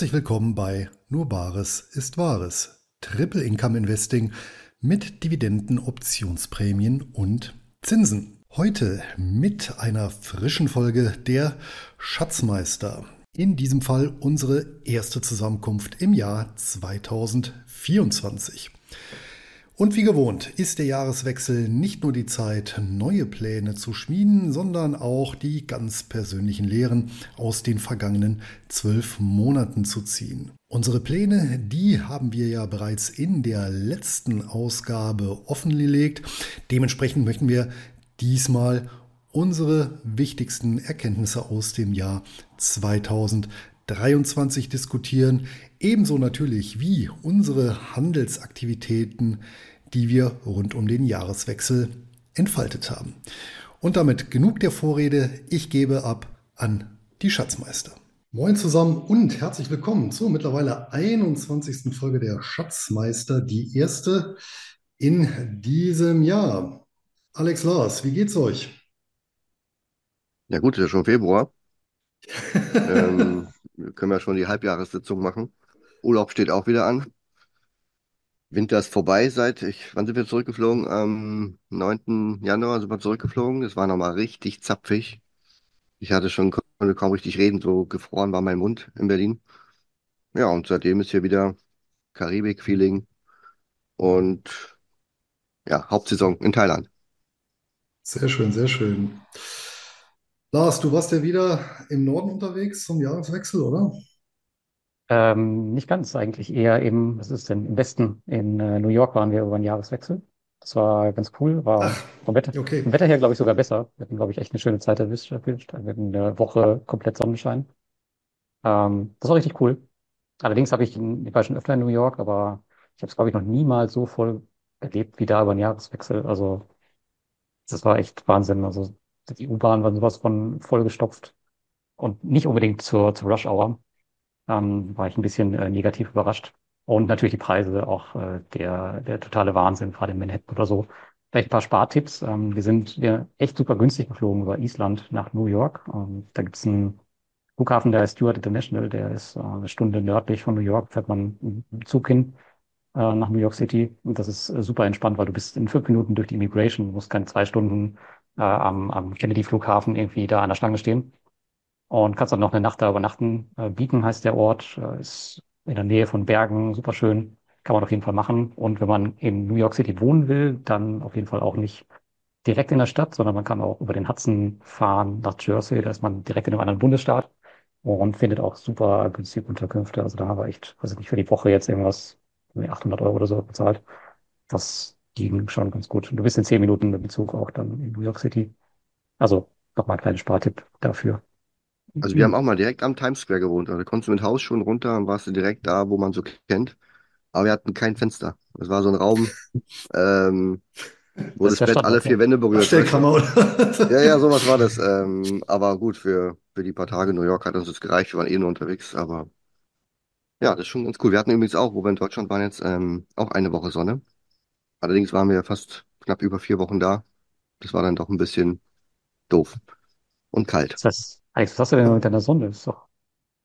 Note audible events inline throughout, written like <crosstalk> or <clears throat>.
Herzlich willkommen bei Nur Bares ist Wahres. Triple Income Investing mit Dividenden, Optionsprämien und Zinsen. Heute mit einer frischen Folge der Schatzmeister. In diesem Fall unsere erste Zusammenkunft im Jahr 2024. Und wie gewohnt ist der Jahreswechsel nicht nur die Zeit, neue Pläne zu schmieden, sondern auch die ganz persönlichen Lehren aus den vergangenen zwölf Monaten zu ziehen. Unsere Pläne, die haben wir ja bereits in der letzten Ausgabe offengelegt. Dementsprechend möchten wir diesmal unsere wichtigsten Erkenntnisse aus dem Jahr 2023 diskutieren. Ebenso natürlich wie unsere Handelsaktivitäten die wir rund um den Jahreswechsel entfaltet haben. Und damit genug der Vorrede. Ich gebe ab an die Schatzmeister. Moin zusammen und herzlich willkommen zur mittlerweile 21. Folge der Schatzmeister, die erste in diesem Jahr. Alex Lars, wie geht's euch? Ja gut, ist ja schon Februar. <laughs> ähm, können wir schon die Halbjahressitzung machen. Urlaub steht auch wieder an. Winter ist vorbei seit, ich, wann sind wir zurückgeflogen? Am 9. Januar sind wir zurückgeflogen. Es war nochmal richtig zapfig. Ich hatte schon, konnte kaum richtig reden, so gefroren war mein Mund in Berlin. Ja, und seitdem ist hier wieder Karibik-Feeling und ja, Hauptsaison in Thailand. Sehr schön, sehr schön. Lars, du warst ja wieder im Norden unterwegs zum Jahreswechsel, oder? Ähm, nicht ganz eigentlich, eher eben, was ist denn, im Westen, in äh, New York waren wir über einen Jahreswechsel. Das war ganz cool, war Ach, vom Wetter, okay. vom Wetter her, glaube ich, sogar besser. Wir hatten, glaube ich, echt eine schöne Zeit erwischt. erwischt. Wir hatten eine Woche komplett Sonnenschein. Ähm, das war richtig cool. Allerdings habe ich, in- ich war schon öfter in New York, aber ich habe es, glaube ich, noch niemals so voll erlebt wie da über einen Jahreswechsel. Also, das war echt Wahnsinn. Also, die U-Bahn war sowas von vollgestopft und nicht unbedingt zur, zur Rush Hour ähm, war ich ein bisschen äh, negativ überrascht. Und natürlich die Preise, auch äh, der, der totale Wahnsinn, gerade in Manhattan oder so. Vielleicht ein paar Spartipps. Ähm, wir sind wir echt super günstig geflogen über Island nach New York. Ähm, da gibt's einen Flughafen, der heißt Stewart International, der ist äh, eine Stunde nördlich von New York, fährt man dem Zug hin äh, nach New York City. Und das ist äh, super entspannt, weil du bist in fünf Minuten durch die Immigration, musst keine zwei Stunden äh, am, am Kennedy-Flughafen irgendwie da an der Schlange stehen und kannst dann noch eine Nacht da übernachten. Äh, Beacon heißt der Ort, äh, ist in der Nähe von Bergen, super schön, kann man auf jeden Fall machen. Und wenn man in New York City wohnen will, dann auf jeden Fall auch nicht direkt in der Stadt, sondern man kann auch über den Hudson fahren nach Jersey, da ist man direkt in einem anderen Bundesstaat und findet auch super günstige Unterkünfte. Also da haben wir echt, weiß ich nicht, für die Woche jetzt irgendwas, irgendwie 800 Euro oder so bezahlt. Das ging schon ganz gut. Und du bist in zehn Minuten mit dem Zug auch dann in New York City. Also nochmal ein kleiner Spartipp dafür. Also wir haben auch mal direkt am Times Square gewohnt. Also da konntest du mit Haus schon runter und warst du direkt da, wo man so kennt. Aber wir hatten kein Fenster. Es war so ein Raum, <laughs> ähm, wo Das das Bett alle vier. Wände berührt? Abstellkammer, oder? Ja, ja, sowas war das. Ähm, aber gut, für, für die paar Tage New York hat uns das gereicht. Wir waren eh nur unterwegs. Aber ja, das ist schon ganz cool. Wir hatten übrigens auch, wo wir in Deutschland waren jetzt, ähm, auch eine Woche Sonne. Allerdings waren wir fast knapp über vier Wochen da. Das war dann doch ein bisschen doof und kalt. Das heißt, Alex, was hast du denn mit deiner Sonne? Ist doch,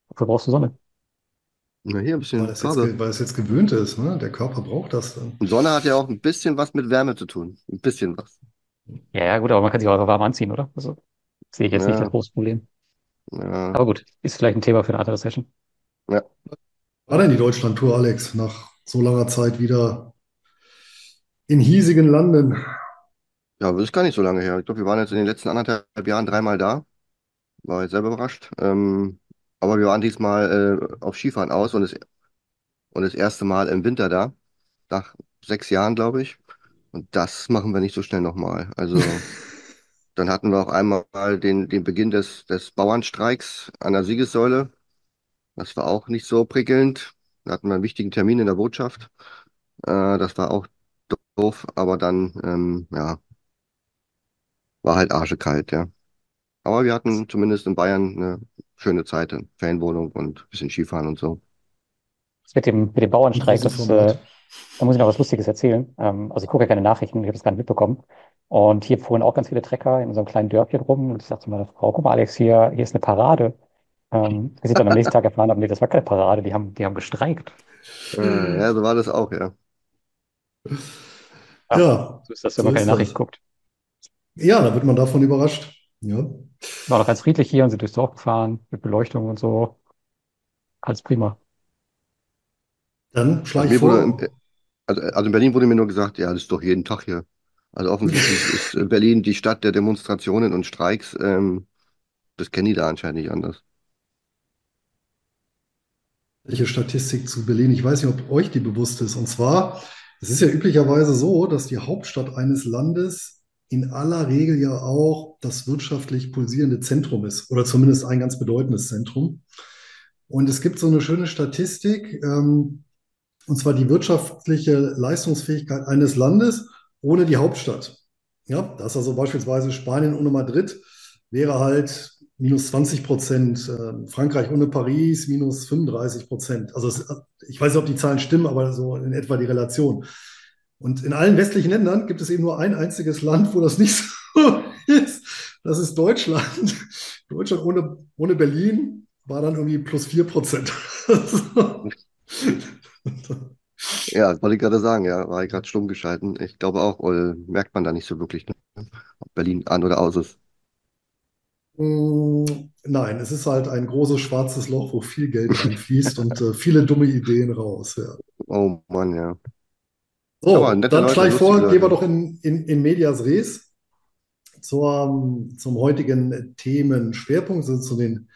wofür brauchst du Sonne? Na, hier ein Weil bisschen es jetzt, Farbe. ge- weil es jetzt gewöhnt ist, ne? Der Körper braucht das dann. Und Sonne hat ja auch ein bisschen was mit Wärme zu tun. Ein bisschen was. Ja, ja, gut, aber man kann sich auch warm anziehen, oder? Also sehe ich jetzt nicht das Ja, große Problem. ja, Aber gut, ist vielleicht ein Thema für eine andere Session. ja. War denn die Deutschlandtour, Alex, nach so langer Zeit wieder in hiesigen Landen? Ja, aber das ist gar nicht so lange her. Ich glaube, wir waren jetzt in den letzten anderthalb Jahren dreimal da. War jetzt selber überrascht. Ähm, aber wir waren diesmal äh, auf Skifahren aus und das, und das erste Mal im Winter da. Nach sechs Jahren, glaube ich. Und das machen wir nicht so schnell nochmal. Also, <laughs> dann hatten wir auch einmal den, den Beginn des, des Bauernstreiks an der Siegessäule. Das war auch nicht so prickelnd. Da hatten wir einen wichtigen Termin in der Botschaft. Äh, das war auch doof, aber dann, ähm, ja, war halt arschekalt, ja. Aber wir hatten zumindest in Bayern eine schöne Zeit, eine Ferienwohnung und ein bisschen Skifahren und so. Das mit dem, mit dem Bauernstreik, das, äh, da muss ich noch was Lustiges erzählen. Ähm, also ich gucke ja keine Nachrichten, ich habe das gar nicht mitbekommen. Und hier fuhren auch ganz viele Trecker in unserem kleinen Dörfchen rum. Und ich sagte zu meiner Frau, guck mal, Alex, hier, hier ist eine Parade. Ähm, bis ich dann am nächsten Tag erfahren habe, nee, das war keine Parade, die haben, die haben gestreikt. Äh, ja, so war das auch, ja. Ja, Ja, so ist das, wenn so man keine Nachricht das. guckt. Ja, da wird man davon überrascht. Ja, War doch ganz friedlich hier und sind durchs Dorf gefahren, mit Beleuchtung und so. Alles prima. dann schlage ich vor, also, also in Berlin wurde mir nur gesagt, ja, das ist doch jeden Tag hier. Also offensichtlich <laughs> ist äh, Berlin die Stadt der Demonstrationen und Streiks. Ähm, das kennen die da anscheinend nicht anders. welche Statistik zu Berlin. Ich weiß nicht, ob euch die bewusst ist. Und zwar, es ist ja üblicherweise so, dass die Hauptstadt eines Landes in aller Regel ja auch das wirtschaftlich pulsierende Zentrum ist oder zumindest ein ganz bedeutendes Zentrum. Und es gibt so eine schöne Statistik, ähm, und zwar die wirtschaftliche Leistungsfähigkeit eines Landes ohne die Hauptstadt. Ja, das also beispielsweise Spanien ohne Madrid wäre halt minus 20 Prozent, äh, Frankreich ohne Paris minus 35 Prozent. Also es, ich weiß nicht, ob die Zahlen stimmen, aber so in etwa die Relation. Und in allen westlichen Ländern gibt es eben nur ein einziges Land, wo das nicht <laughs> so ist. Das ist Deutschland. Deutschland ohne, ohne Berlin war dann irgendwie plus 4 Prozent. Ja, das wollte ich gerade sagen, ja, war ich gerade stumm geschalten. Ich glaube auch, äh, merkt man da nicht so wirklich, ne? ob Berlin an oder aus ist. Mm, Nein, es ist halt ein großes schwarzes Loch, wo viel Geld reinfließt und äh, viele dumme Ideen raus. Ja. Oh Mann, ja. So, dann Leute, schlage ich vor, gehen wir doch in, in, in medias res zur, zum heutigen Themenschwerpunkt, also zu den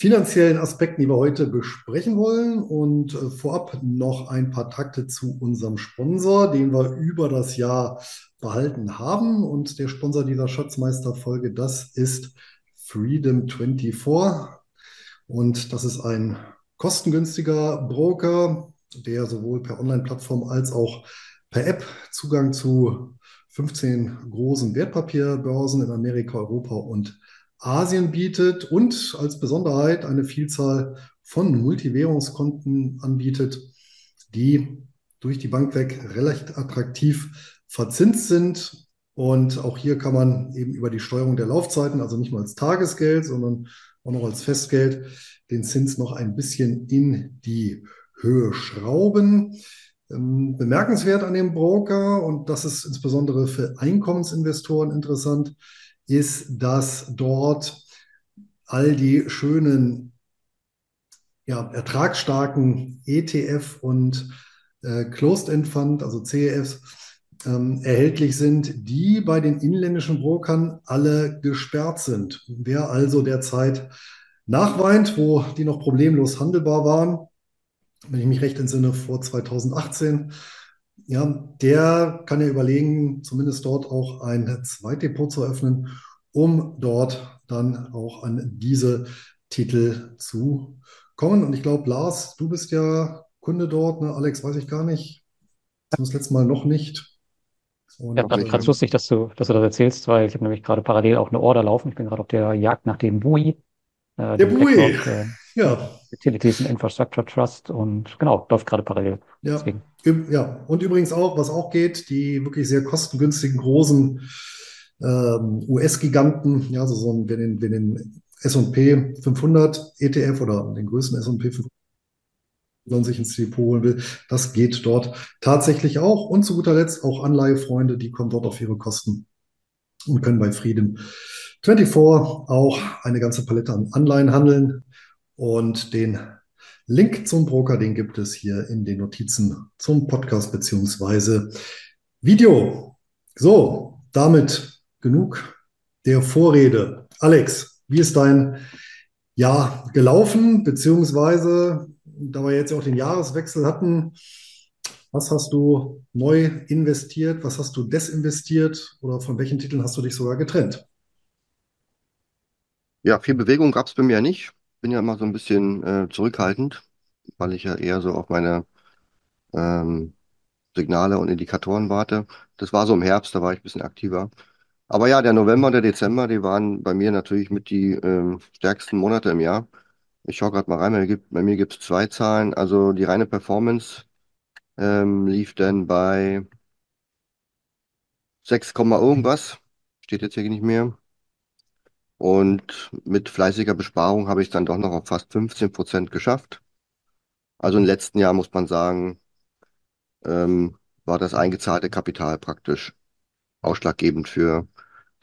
finanziellen Aspekten, die wir heute besprechen wollen. Und äh, vorab noch ein paar Takte zu unserem Sponsor, den wir über das Jahr behalten haben. Und der Sponsor dieser Schatzmeisterfolge, das ist Freedom24. Und das ist ein kostengünstiger Broker, der sowohl per Online-Plattform als auch per App Zugang zu 15 großen Wertpapierbörsen in Amerika, Europa und Asien bietet und als Besonderheit eine Vielzahl von Multiwährungskonten anbietet, die durch die Bank weg recht attraktiv verzinst sind. Und auch hier kann man eben über die Steuerung der Laufzeiten, also nicht nur als Tagesgeld, sondern auch noch als Festgeld, den Zins noch ein bisschen in die Höhe schrauben. Ähm, bemerkenswert an dem Broker, und das ist insbesondere für Einkommensinvestoren interessant, ist, dass dort all die schönen, ja, ertragsstarken ETF und äh, Closed-End Fund, also CEFs, ähm, erhältlich sind, die bei den inländischen Brokern alle gesperrt sind. Wer also derzeit nachweint, wo die noch problemlos handelbar waren, wenn ich mich recht entsinne, vor 2018, ja, der kann ja überlegen, zumindest dort auch ein Zweitdepot zu eröffnen, um dort dann auch an diese Titel zu kommen. Und ich glaube, Lars, du bist ja Kunde dort, ne? Alex, weiß ich gar nicht. Das letzte Mal noch nicht. Und, Ja, gerade ganz lustig, dass du, dass du das erzählst, weil ich habe nämlich gerade parallel auch eine Order laufen. Ich bin gerade auf der Jagd nach dem BUI, äh, Der BUI. Äh, ja, Utilities and Infrastructure Trust und genau, läuft gerade parallel. ja, Deswegen. Ja. Und übrigens auch, was auch geht, die wirklich sehr kostengünstigen großen ähm, US-Giganten, ja, also so ein, wer den, den S&P 500 ETF oder den größten S&P 500 man sich ins Depot holen will, das geht dort tatsächlich auch. Und zu guter Letzt auch Anleihefreunde, die kommen dort auf ihre Kosten und können bei Freedom 24 auch eine ganze Palette an Anleihen handeln. Und den Link zum Broker, den gibt es hier in den Notizen zum Podcast beziehungsweise Video. So, damit genug der Vorrede. Alex, wie ist dein Jahr gelaufen? Beziehungsweise, da wir jetzt auch den Jahreswechsel hatten, was hast du neu investiert? Was hast du desinvestiert? Oder von welchen Titeln hast du dich sogar getrennt? Ja, viel Bewegung gab es bei mir nicht. Bin ja immer so ein bisschen äh, zurückhaltend, weil ich ja eher so auf meine ähm, Signale und Indikatoren warte. Das war so im Herbst, da war ich ein bisschen aktiver. Aber ja, der November und der Dezember, die waren bei mir natürlich mit die ähm, stärksten Monate im Jahr. Ich schaue gerade mal rein, bei mir gibt, es zwei Zahlen. Also die reine Performance ähm, lief dann bei 6, Komma irgendwas. Steht jetzt hier nicht mehr. Und mit fleißiger Besparung habe ich dann doch noch auf fast 15 Prozent geschafft. Also im letzten Jahr muss man sagen, ähm, war das eingezahlte Kapital praktisch ausschlaggebend für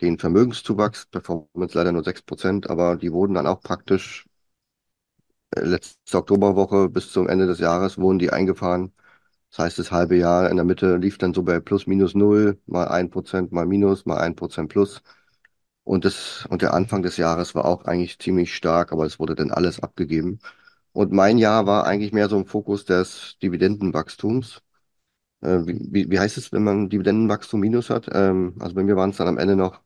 den Vermögenszuwachs. Performance leider nur 6 Prozent, aber die wurden dann auch praktisch äh, letzte Oktoberwoche bis zum Ende des Jahres wurden die eingefahren. Das heißt, das halbe Jahr in der Mitte lief dann so bei plus minus null, mal ein Prozent, mal minus, mal ein Prozent plus. Und das, und der Anfang des Jahres war auch eigentlich ziemlich stark, aber es wurde dann alles abgegeben. Und mein Jahr war eigentlich mehr so im Fokus des Dividendenwachstums. Äh, wie, wie, heißt es, wenn man Dividendenwachstum minus hat? Ähm, also bei mir waren es dann am Ende noch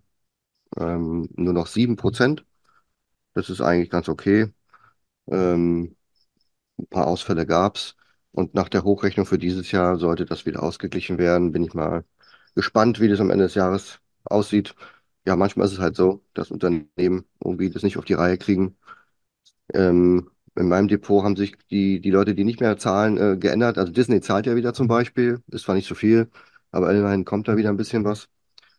ähm, nur noch sieben Prozent. Das ist eigentlich ganz okay. Ähm, ein paar Ausfälle gab's. Und nach der Hochrechnung für dieses Jahr sollte das wieder ausgeglichen werden. Bin ich mal gespannt, wie das am Ende des Jahres aussieht. Ja, manchmal ist es halt so, dass Unternehmen irgendwie das nicht auf die Reihe kriegen. Ähm, in meinem Depot haben sich die, die Leute, die nicht mehr zahlen, äh, geändert. Also Disney zahlt ja wieder zum Beispiel. Ist zwar nicht so viel, aber immerhin kommt da wieder ein bisschen was.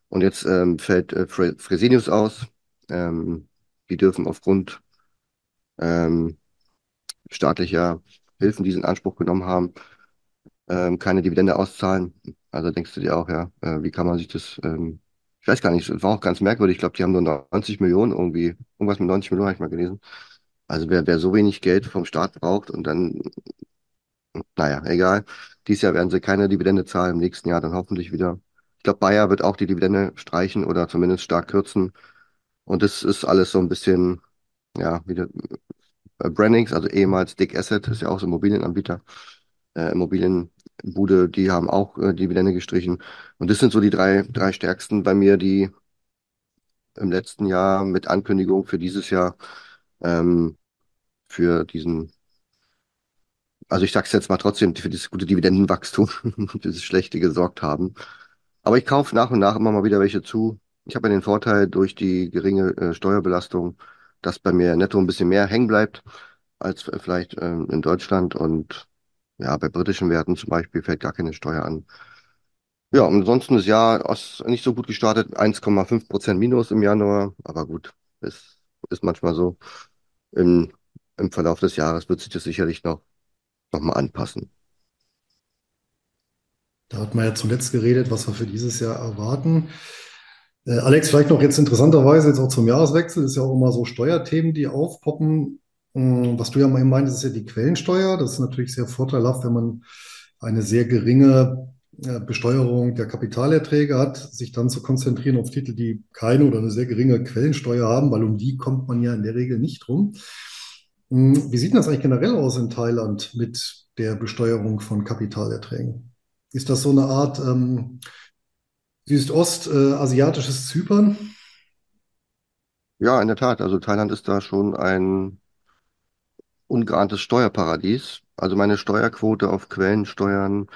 Und jetzt ähm, fällt äh, Fre Fresenius aus. Ähm, die dürfen aufgrund ähm, staatlicher Hilfen, die sie in Anspruch genommen haben, ähm, keine Dividende auszahlen. Also denkst du dir auch, ja, äh, wie kann man sich das, ähm, ich weiß gar nicht, es war auch ganz merkwürdig. Ich glaube, die haben nur 90 Millionen irgendwie, irgendwas mit 90 Millionen habe ich mal gelesen. Also wer, wer so wenig Geld vom Staat braucht und dann, naja, egal. Dieses Jahr werden sie keine Dividende zahlen, im nächsten Jahr dann hoffentlich wieder. Ich glaube, Bayer wird auch die Dividende streichen oder zumindest stark kürzen. Und das ist alles so ein bisschen, ja, wieder äh, Brandings, also ehemals Dick Asset, ist ja auch so ein Immobilienanbieter, äh, Immobilienbude, die haben auch äh, Dividende gestrichen. Und das sind so die drei, drei stärksten bei mir, die im letzten Jahr mit Ankündigung für dieses Jahr ähm, für diesen, also ich sag's jetzt mal trotzdem, für dieses gute Dividendenwachstum, <laughs> dieses schlechte gesorgt haben. Aber ich kaufe nach und nach immer mal wieder welche zu. Ich habe ja den Vorteil durch die geringe äh, Steuerbelastung, dass bei mir netto ein bisschen mehr hängen bleibt als vielleicht ähm, in Deutschland. Und ja, bei britischen Werten zum Beispiel fällt gar keine Steuer an. Ja, ansonsten das Jahr ist nicht so gut gestartet, 1,5 Prozent Minus im Januar, aber gut, ist, ist manchmal so. Im, Im Verlauf des Jahres wird sich das sicherlich noch, noch mal anpassen. Da hat man ja zuletzt geredet, was wir für dieses Jahr erwarten. Äh, Alex, vielleicht noch jetzt interessanterweise jetzt auch zum Jahreswechsel, ist ja auch immer so Steuerthemen, die aufpoppen. Ähm, was du ja mal meintest, ist ja die Quellensteuer. Das ist natürlich sehr vorteilhaft, wenn man eine sehr geringe äh, Besteuerung der Kapitalerträge hat, sich dann zu konzentrieren auf Titel, die keine oder eine sehr geringe Quellensteuer haben, weil um die kommt man ja in der Regel nicht rum. Ähm, wie sieht das eigentlich generell aus in Thailand mit der Besteuerung von Kapitalerträgen? Ist das so eine Art ähm, südostasiatisches Zypern? Ja, in der Tat. Also Thailand ist da schon ein ungeahntes Steuerparadies. Also meine Steuerquote auf Quellensteuern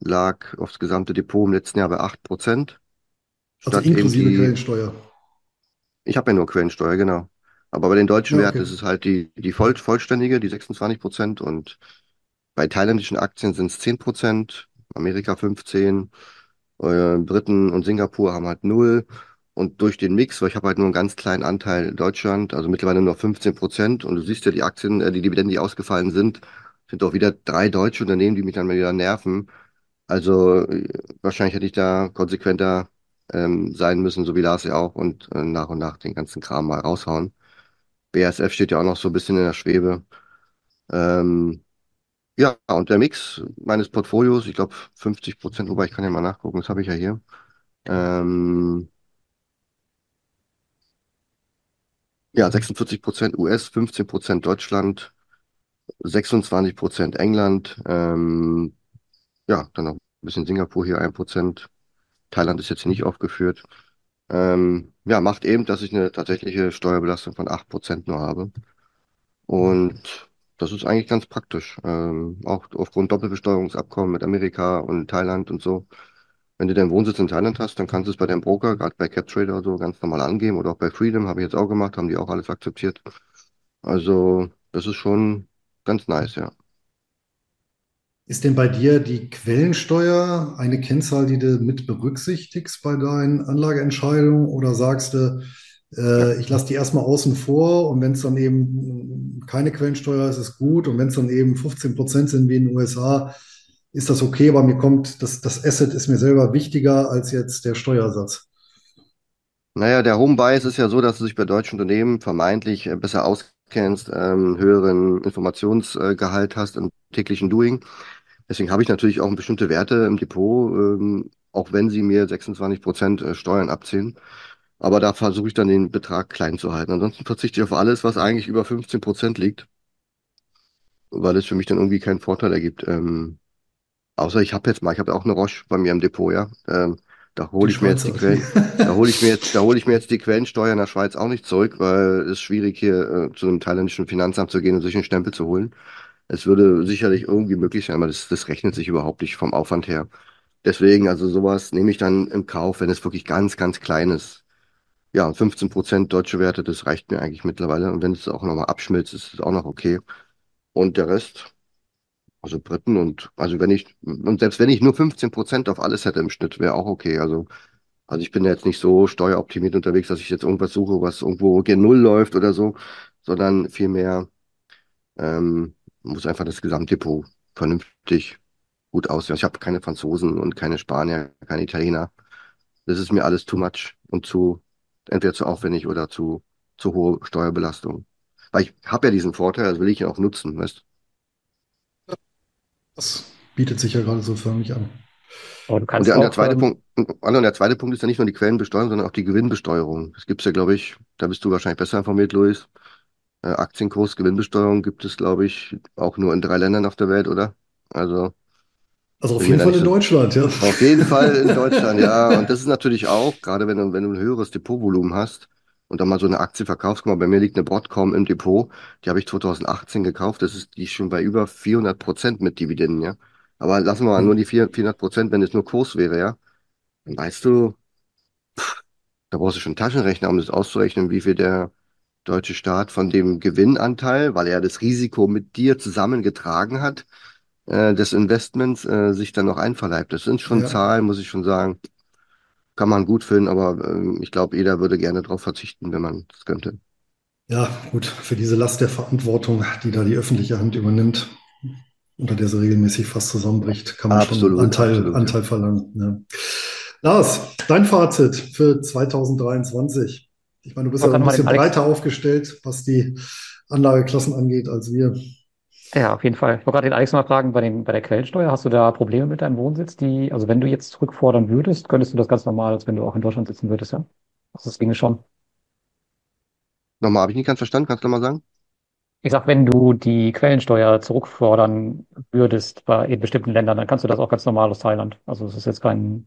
lag aufs gesamte Depot im letzten Jahr bei 8 Prozent. Also Statt eben inklusive die, Quellensteuer. ich habe ja nur Quellensteuer, genau. Aber bei den deutschen Ja, Werten okay. ist es halt die, die voll, vollständige, die 26 Prozent. Und bei thailändischen Aktien sind es 10 Prozent, Amerika 15, äh, Briten und Singapur haben halt null. Und durch den Mix, weil ich habe halt nur einen ganz kleinen Anteil in Deutschland, also mittlerweile nur 15 Prozent. Und du siehst ja die Aktien, äh, die Dividenden, die ausgefallen sind, sind auch wieder drei deutsche Unternehmen, die mich dann wieder nerven. Also äh, wahrscheinlich hätte ich da konsequenter ähm, sein müssen, so wie Lars ja auch, und äh, nach und nach den ganzen Kram mal raushauen. BASF steht ja auch noch so ein bisschen in der Schwebe. Ähm, ja, und der Mix meines Portfolios, ich glaube 50 Prozent, wobei ich kann ja mal nachgucken, das habe ich ja hier. Ähm, ja, 46 Prozent US, 15 Prozent Deutschland, 26 Prozent England, ähm, ja, dann noch ein bisschen Singapur hier ein Prozent. Thailand ist jetzt hier nicht aufgeführt. Ähm, ja, macht eben, dass ich eine tatsächliche Steuerbelastung von 8% nur habe. Und das ist eigentlich ganz praktisch. Ähm, auch aufgrund Doppelbesteuerungsabkommen mit Amerika und Thailand und so. Wenn du deinen Wohnsitz in Thailand hast, dann kannst du es bei deinem Broker, gerade bei CapTrader oder so, ganz normal angeben. Oder auch bei Freedom, habe ich jetzt auch gemacht, haben die auch alles akzeptiert. Also, das ist schon ganz nice, ja. Ist denn bei dir die Quellensteuer eine Kennzahl, die du mit berücksichtigst bei deinen Anlageentscheidungen? Oder sagst du, Äh, ich lasse die erstmal außen vor und wenn es dann eben keine Quellensteuer ist, ist gut. Und wenn es dann eben 15 Prozent sind wie in den USA, ist das okay, aber mir kommt, das, das Asset ist mir selber wichtiger als jetzt der Steuersatz. Naja, der Home Bias ist ja so, dass du dich bei deutschen Unternehmen vermeintlich äh, besser auskennst, ähm, höheren Informationsgehalt hast im täglichen Doing. Deswegen habe ich natürlich auch bestimmte Werte im Depot, ähm, auch wenn sie mir 26 Prozent äh, Steuern abziehen. Aber da versuche ich dann den Betrag klein zu halten. Ansonsten verzichte ich auf alles, was eigentlich über 15 Prozent liegt, weil es für mich dann irgendwie keinen Vorteil ergibt. Ähm, außer ich habe jetzt mal, ich habe auch eine Roche bei mir im Depot, ja. Ähm, da hole ich mir jetzt die. Quellen, <laughs> da hole ich mir jetzt, <laughs> da hole ich mir jetzt die Quellensteuer in der Schweiz auch nicht zurück, weil es ist schwierig hier äh, zu einem thailändischen Finanzamt zu gehen und sich einen Stempel zu holen. Es würde sicherlich irgendwie möglich sein, aber das, das rechnet sich überhaupt nicht vom Aufwand her. Deswegen, also sowas nehme ich dann im Kauf, wenn es wirklich ganz, ganz klein ist. Ja, und 15 Prozent deutsche Werte, das reicht mir eigentlich mittlerweile. Und wenn es auch nochmal abschmilzt, ist es auch noch okay. Und der Rest, also Briten und, also wenn ich, und selbst wenn ich nur 15 Prozent auf alles hätte im Schnitt, wäre auch okay. Also, also ich bin jetzt nicht so steueroptimiert unterwegs, dass ich jetzt irgendwas suche, was irgendwo gen Null läuft oder so, sondern vielmehr, ähm, muss einfach das Gesamtdepot vernünftig gut aussehen. Ich habe keine Franzosen und keine Spanier, keine Italiener. Das ist mir alles too much und zu, entweder zu aufwendig oder zu, zu hohe Steuerbelastung. Weil ich habe ja diesen Vorteil, das will ich ja auch nutzen, weißt Das bietet sich ja gerade so für mich an. Aber du Und kannst der, und der auch, zweite ähm, Punkt, und der zweite Punkt ist ja nicht nur die Quellenbesteuerung, sondern auch die Gewinnbesteuerung. Das gibt's ja, glaube ich, da bist du wahrscheinlich besser informiert, Luis. Äh, Aktienkurs, Gewinnbesteuerung gibt es, glaube ich, auch nur in drei Ländern auf der Welt, oder? Also Also auf jeden Fall in so, Deutschland, ja. Auf jeden Fall in <laughs> Deutschland, ja. Und das ist natürlich auch, gerade wenn du, wenn du ein höheres Depotvolumen hast und dann mal so eine Aktie verkaufst, guck mal, bei mir liegt eine Broadcom im Depot, die habe ich 2018 gekauft, das ist die ist schon bei über 400 Prozent mit Dividenden, ja. Aber lassen wir mal nur die 400 Prozent, wenn es nur Kurs wäre, ja. Dann weißt du, da brauchst du schon einen Taschenrechner, um das auszurechnen, wie viel der deutsche Staat von dem Gewinnanteil, weil er das Risiko mit dir zusammengetragen hat, äh, des Investments, äh, sich dann noch einverleibt. Das sind schon Ja, Zahlen, muss ich schon sagen. Kann man gut finden, aber ähm, ich glaube, jeder würde gerne darauf verzichten, wenn man es könnte. ja, gut, für diese Last der Verantwortung, die da die öffentliche Hand übernimmt, unter der sie regelmäßig fast zusammenbricht, kann man schon Absolut, Anteil, absolut, ja. Anteil verlangen. Ne? Lars, dein Fazit für 2023. Ich meine, du bist ja ein bisschen breiter aufgestellt, was die Anlageklassen angeht, als wir. Ja, auf jeden Fall. Ich wollte gerade den Alex mal fragen, bei den, bei der Quellensteuer, hast du da Probleme mit deinem Wohnsitz, die, also wenn du jetzt zurückfordern würdest, könntest du das ganz normal, als wenn du auch in Deutschland sitzen würdest, ja? Also das ginge schon. Nochmal, habe ich nicht ganz verstanden, kannst du nochmal sagen? Ich sag, wenn du die Quellensteuer zurückfordern würdest bei in bestimmten Ländern, dann kannst du das auch ganz normal aus Thailand. Also es ist jetzt kein,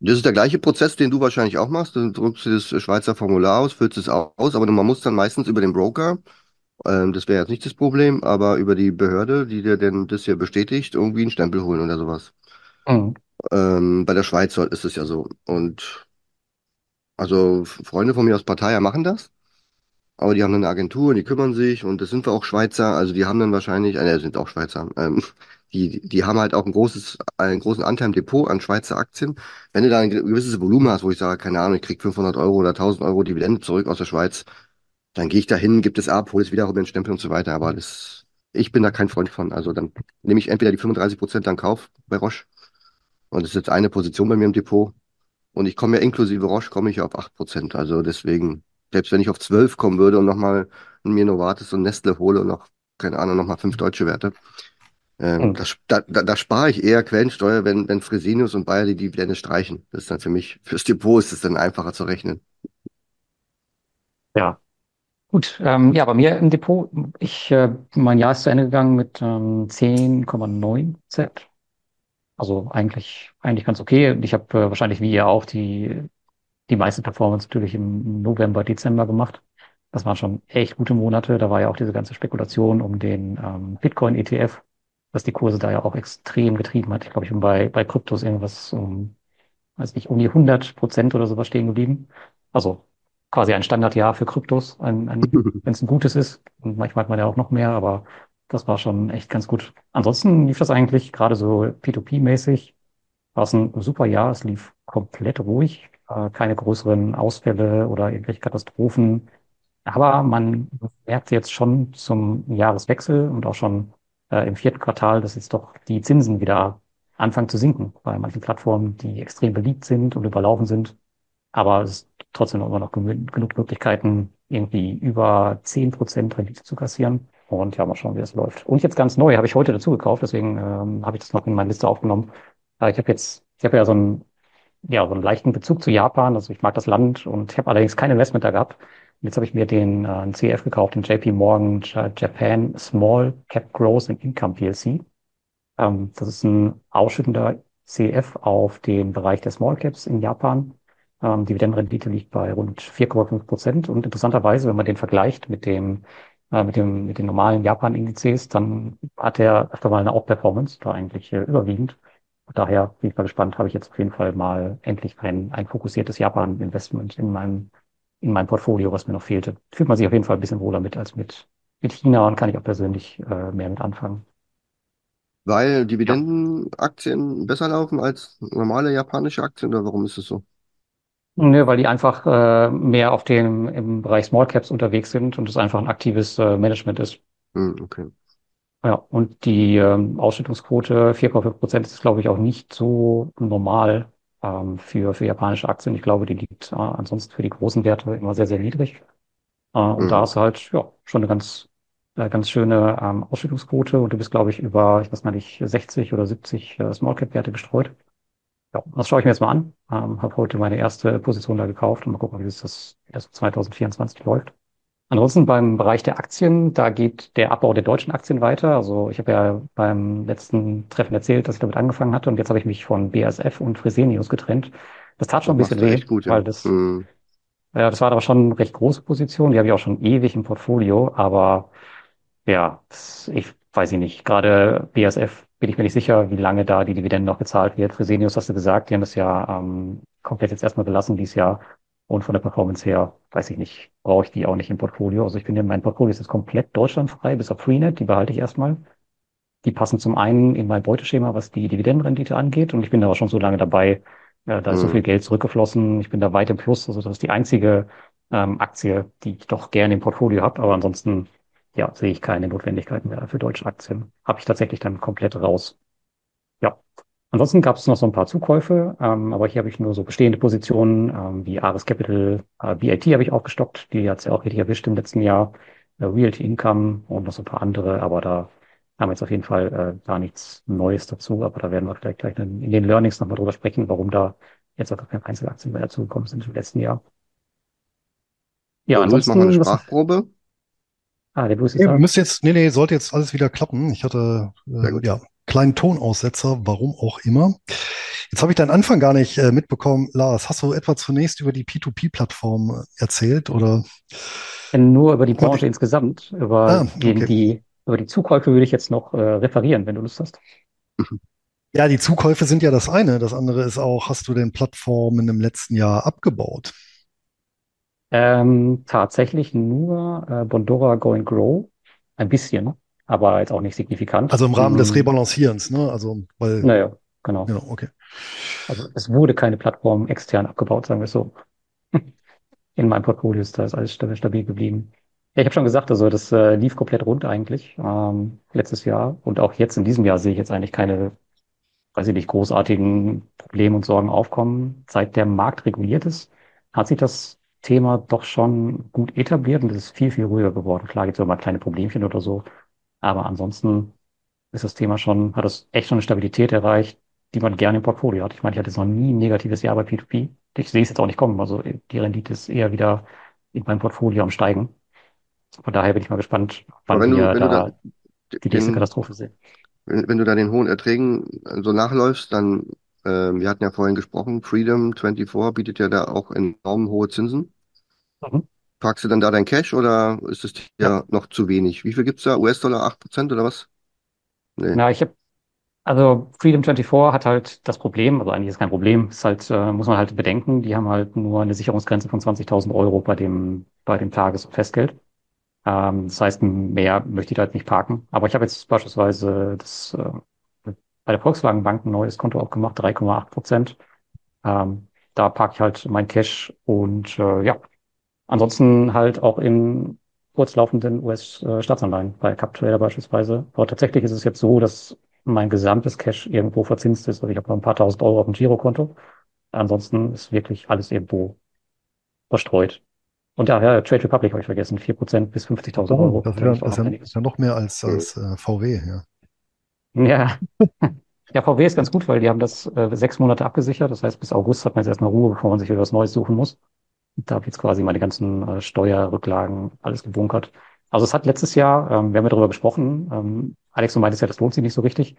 Das ist der gleiche Prozess, den du wahrscheinlich auch machst. Du drückst das Schweizer Formular aus, füllst es aus, aber man muss dann meistens über den Broker, ähm, das wäre jetzt nicht das Problem, aber über die Behörde, die dir denn das hier bestätigt, irgendwie einen Stempel holen oder sowas. Hm. Ähm, bei der Schweiz ist es ja so. Und also Freunde von mir aus Partei machen das. Aber die haben dann eine Agentur, die kümmern sich und das sind wir auch Schweizer, also die haben dann wahrscheinlich, äh, sind auch Schweizer, ähm, die, die haben halt auch ein großes, einen großen Anteil im Depot an Schweizer Aktien. Wenn du da ein gewisses Volumen hast, wo ich sage, keine Ahnung, ich krieg 500 Euro oder 1000 Euro Dividende zurück aus der Schweiz, dann gehe ich da hin, gebe das ab, hole es wieder in den Stempel und so weiter. Aber das, ich bin da kein Freund von. Also dann nehme ich entweder die 35 Prozent dann Kauf bei Roche und das ist jetzt eine Position bei mir im Depot und ich komme ja inklusive Roche, komme ich ja auf 8%. Also deswegen, selbst wenn ich auf 12 kommen würde und nochmal mir Novartis und Nestle hole und noch, keine Ahnung, nochmal fünf deutsche Werte, ähm, Hm. das, da, da, da spare ich eher Quellensteuer, wenn, wenn Fresenius und Bayer die Dividende streichen. Das ist dann für mich, fürs Depot ist es dann einfacher zu rechnen. Ja, gut. Ähm, ja, bei mir im Depot, ich, äh, mein Jahr ist zu Ende gegangen mit ähm, 10,9 Z. Also eigentlich, eigentlich ganz okay. Und ich habe äh, wahrscheinlich wie ihr auch die, die meiste Performance natürlich im November, Dezember gemacht. Das waren schon echt gute Monate. Da war ja auch diese ganze Spekulation um den ähm, Bitcoin-ETF, was die Kurse da ja auch extrem getrieben hat. Ich glaube, ich bin bei, bei Kryptos irgendwas um, weiß nicht, um die 100 Prozent oder sowas stehen geblieben. Also quasi ein Standardjahr für Kryptos, ein, ein, <laughs> wenn es ein gutes ist. Und manchmal hat man ja auch noch mehr, aber das war schon echt ganz gut. Ansonsten lief das eigentlich gerade so P2P-mäßig. War es ein super Jahr. Es lief komplett ruhig, äh, keine größeren Ausfälle oder irgendwelche Katastrophen. Aber man merkt jetzt schon zum Jahreswechsel und auch schon äh, im vierten Quartal, dass jetzt doch die Zinsen wieder anfangen zu sinken bei manchen Plattformen, die extrem beliebt sind und überlaufen sind. Aber es ist trotzdem immer noch genug Möglichkeiten, irgendwie über zehn Prozent Rendite zu kassieren. Und ja, mal schauen, wie das läuft. Und jetzt ganz neu, habe ich heute dazu gekauft, deswegen ähm, habe ich das noch in meine Liste aufgenommen. Äh, ich habe jetzt, ich habe ja so einen, ja, so einen leichten Bezug zu Japan. Also ich mag das Land und ich habe allerdings kein Investment da gehabt. Jetzt habe ich mir den äh, CF gekauft, den JP Morgan Japan Small Cap Growth and Income PLC. Ähm, das ist ein ausschüttender CF auf den Bereich der Small Caps in Japan. Ähm, Dividendenrendite liegt bei rund 4,5 Prozent. Und interessanterweise, wenn man den vergleicht mit dem, äh, mit dem, mit den normalen Japan-Indizes, dann hat er öfter mal eine Outperformance, da eigentlich äh, überwiegend. Und daher bin ich mal gespannt, habe ich jetzt auf jeden Fall mal endlich ein, ein fokussiertes Japan-Investment in meinem, in meinem Portfolio, was mir noch fehlte. Fühlt man sich auf jeden Fall ein bisschen wohler mit als mit, mit China und kann ich auch persönlich äh, mehr mit anfangen. Weil Dividendenaktien besser laufen als normale japanische Aktien oder warum ist es so? Nö, weil die einfach äh, mehr auf dem im Bereich Small Caps unterwegs sind und es einfach ein aktives äh, Management ist. Hm, okay. Ja, und die ähm, Ausschüttungsquote 4,5 Prozent ist, glaube ich, auch nicht so normal ähm, für, für japanische Aktien. Ich glaube, die liegt äh, ansonsten für die großen Werte immer sehr, sehr niedrig. Äh, und da Hm. ist halt ja schon eine ganz, äh, ganz schöne ähm, Ausschüttungsquote und du bist, glaube ich, über, ich weiß gar nicht, 60 oder 70 äh, Small Cap Werte gestreut. Ja, das schaue ich mir jetzt mal an. Ähm, habe heute meine erste Position da gekauft und mal gucken, wie es das erst 2024 läuft. Ansonsten beim Bereich der Aktien, da geht der Abbau der deutschen Aktien weiter. Also ich habe ja beim letzten Treffen erzählt, dass ich damit angefangen hatte und jetzt habe ich mich von BASF und Fresenius getrennt. Das tat schon Das ein bisschen weh, gut, ja. weil das, Hm. ja, das war aber schon eine recht große Position. Die habe ich auch schon ewig im Portfolio, aber ja, das, ich weiß ich nicht. Gerade BASF bin ich mir nicht sicher, wie lange da die Dividende noch bezahlt wird. Fresenius hast du gesagt, die haben das ja ähm, komplett jetzt erstmal belassen dieses Jahr. Und von der Performance her, weiß ich nicht, brauche ich die auch nicht im Portfolio. Also ich finde, mein Portfolio ist jetzt komplett deutschlandfrei, bis auf Freenet, die behalte ich erstmal. Die passen zum einen in mein Beuteschema, was die Dividendenrendite angeht. Und ich bin da auch schon so lange dabei, äh, da ist so Hm. viel Geld zurückgeflossen. Ich bin da weit im Plus. Also das ist die einzige ähm, Aktie, die ich doch gerne im Portfolio habe. Aber ansonsten, ja, sehe ich keine Notwendigkeit mehr für deutsche Aktien. Habe ich tatsächlich dann komplett raus. Ja. Ansonsten gab es noch so ein paar Zukäufe, ähm, aber hier habe ich nur so bestehende Positionen, ähm, wie Ares Capital, äh, BAT habe ich aufgestockt, die hat es ja auch richtig erwischt im letzten Jahr, äh, Realty Income und noch so ein paar andere, aber da haben wir jetzt auf jeden Fall äh, gar nichts Neues dazu, aber da werden wir vielleicht gleich in, in den Learnings nochmal drüber sprechen, warum da jetzt auch keine Einzelaktien mehr dazugekommen sind im letzten Jahr. Ja, So, Luis, mach mal eine ansonsten, Sprachprobe. Ah, der Luis ist Nee, müsste jetzt, nee, nee, sollte jetzt alles wieder klappen. Ich hatte, äh, ja, kleinen Tonaussetzer, warum auch immer. Jetzt habe ich deinen Anfang gar nicht äh, mitbekommen. Lars, hast du etwa zunächst über die P2P-Plattform äh, erzählt oder? Nur über die Branche ich- insgesamt, über Ah, den, okay. die, über die Zukäufe würde ich jetzt noch äh, referieren, wenn du Lust hast. Ja, die Zukäufe sind ja das eine. Das andere ist auch, hast du den Plattformen im letzten Jahr abgebaut? Ähm, tatsächlich nur äh, Bondora Go and Grow, ein bisschen, aber jetzt auch nicht signifikant. Also im Rahmen des Mhm. Rebalancierens, ne? Also, weil, Naja, genau. ja, okay. Also es wurde keine Plattform extern abgebaut, sagen wir es so. <laughs> In meinem Portfolio ist das alles stabil, stabil geblieben. Ja, ich habe schon gesagt, also das äh, lief komplett rund eigentlich ähm, letztes Jahr und auch jetzt in diesem Jahr sehe ich jetzt eigentlich keine, weiß ich nicht, großartigen Probleme und Sorgen aufkommen. Seit der Markt reguliert ist, hat sich das Thema doch schon gut etabliert und es ist viel, viel ruhiger geworden. Klar gibt es immer kleine Problemchen oder so, aber ansonsten ist das Thema schon, hat es echt schon eine Stabilität erreicht, die man gerne im Portfolio hat. Ich meine, ich hatte jetzt noch nie ein negatives Jahr bei P2P. Ich sehe es jetzt auch nicht kommen. Also die Rendite ist eher wieder in meinem Portfolio am Steigen. Von daher bin ich mal gespannt, wann wir du da da die nächste den, Katastrophe sehen. wenn, wenn du da den hohen Erträgen äh, so nachläufst, dann, ähm, wir hatten ja vorhin gesprochen, Freedom 24 bietet ja da auch enorm hohe Zinsen. Mhm. Parkst du dann da dein Cash oder ist es Ja. dir noch zu wenig? Wie viel gibt's da? US-Dollar 8% oder was? Nee. Na, ich habe, also Freedom 24 hat halt das Problem, also eigentlich ist kein Problem, ist halt, äh, muss man halt bedenken, die haben halt nur eine Sicherungsgrenze von 20.000 Euro bei dem, bei dem Tages- und Festgeld. Ähm, das heißt, mehr möchte ich da halt nicht parken. Aber ich habe jetzt beispielsweise das, äh, bei der Volkswagen Bank ein neues Konto aufgemacht, 3,8 Prozent. Ähm, da parke ich halt mein Cash und äh, ja, ansonsten halt auch in kurzlaufenden US-Staatsanleihen bei CapTrader beispielsweise. Aber tatsächlich ist es jetzt so, dass mein gesamtes Cash irgendwo verzinst ist. Also ich habe noch ein paar tausend Euro auf dem Girokonto. Ansonsten ist wirklich alles irgendwo verstreut. Und ja, ja Trade Republic habe ich vergessen. 4% bis 50.000 Euro. Das, das ist, ja, ist ja noch mehr als, als äh, VW, ja. Ja. <laughs> ja, VW ist ganz gut, weil die haben das äh, sechs Monate abgesichert. Das heißt, bis August hat man jetzt erstmal Ruhe, bevor man sich wieder was Neues suchen muss. Da habe ich jetzt quasi meine ganzen äh, Steuerrücklagen, alles gebunkert. Also es hat letztes Jahr, ähm, wir haben ja darüber gesprochen, ähm, Alex, du meintest ja, das lohnt sich nicht so richtig,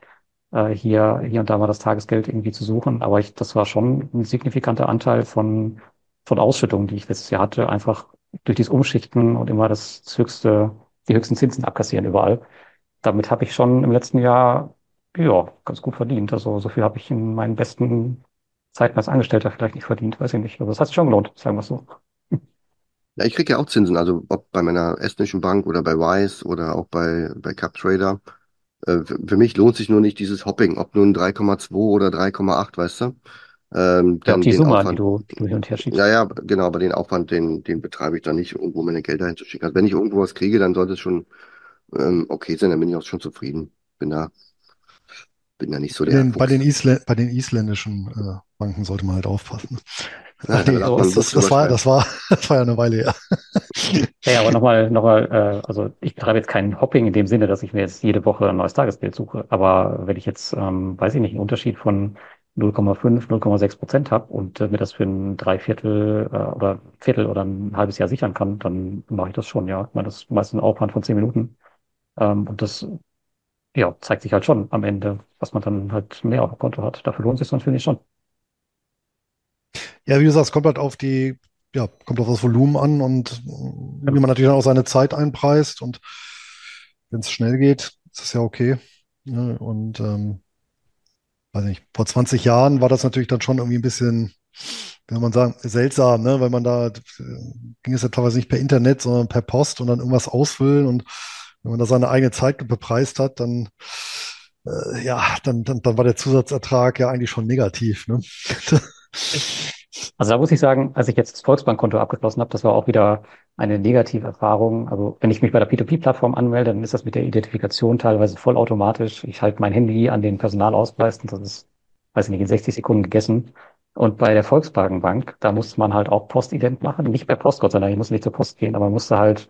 äh, hier, hier und da mal das Tagesgeld irgendwie zu suchen. Aber ich, das war schon ein signifikanter Anteil von, von Ausschüttungen, die ich letztes Jahr hatte, einfach durch dieses Umschichten und immer das höchste, die höchsten Zinsen abkassieren überall. Damit habe ich schon im letzten Jahr, ja, ganz gut verdient. Also so viel habe ich in meinen besten Zeiten als Angestellter vielleicht nicht verdient, weiß ich nicht. Aber das hat sich schon gelohnt, sagen wir es so. Ja, ich kriege ja auch Zinsen, also ob bei meiner estnischen Bank oder bei Wise oder auch bei, bei CapTrader. Äh, für mich lohnt sich nur nicht dieses Hopping, ob nun 3,2 oder 3,8, weißt du? Ähm, ja, die Summe, Aufwand, die du, die du hin und her schiebst. Ja, ja, genau, aber den Aufwand, den, den betreibe ich dann nicht, irgendwo meine Gelder hinzuschicken. Also wenn ich irgendwo was kriege, dann sollte es schon ähm, okay sein, dann bin ich auch schon zufrieden. Bin da, bin da nicht so der. Den, bei, den bei den isländischen äh, Banken sollte man halt aufpassen. Ja, nee, das, das, das, war, das, <laughs> war, das war ja eine Weile her. Ja, aber nochmal, nochmal, äh, also ich betreibe jetzt kein Hopping in dem Sinne, dass ich mir jetzt jede Woche ein neues Tagesgeld suche. Aber wenn ich jetzt, ähm, weiß ich nicht, einen Unterschied von 0,5, 0,6 Prozent habe und äh, mir das für ein Dreiviertel äh, oder Viertel oder ein halbes Jahr sichern kann, dann mache ich das schon, ja. Ich meine, das ist meistens ein Aufwand von zehn Minuten. Ähm, und das ja, zeigt sich halt schon am Ende, was man dann halt mehr auf dem Konto hat. Dafür lohnt sich sonst, finde ich schon. Ja, wie du sagst, kommt halt auf die, ja, kommt auf das Volumen an und ja. wie man natürlich auch seine Zeit einpreist und wenn es schnell geht, ist das ja okay. Ne? Und ähm, weiß nicht, vor 20 Jahren war das natürlich dann schon irgendwie ein bisschen, soll man sagen, seltsam, ne? weil man da äh, ging es ja teilweise nicht per Internet, sondern per Post und dann irgendwas ausfüllen und wenn man da seine eigene Zeit bepreist hat, dann äh, ja, dann, dann, dann war der Zusatzertrag ja eigentlich schon negativ. Ne? Also da muss ich sagen, als ich jetzt das Volksbankkonto abgeschlossen habe, das war auch wieder eine negative Erfahrung. Also wenn ich mich bei der P2P-Plattform anmelde, dann ist das mit der Identifikation teilweise vollautomatisch. Ich halte mein Handy an den Personalausweis und das ist, weiß ich nicht, in 60 Sekunden gegessen. Und bei der Volkswagenbank, da musste man halt auch Postident machen. Nicht per Post, Dank, ich musste nicht zur Post gehen, aber man musste halt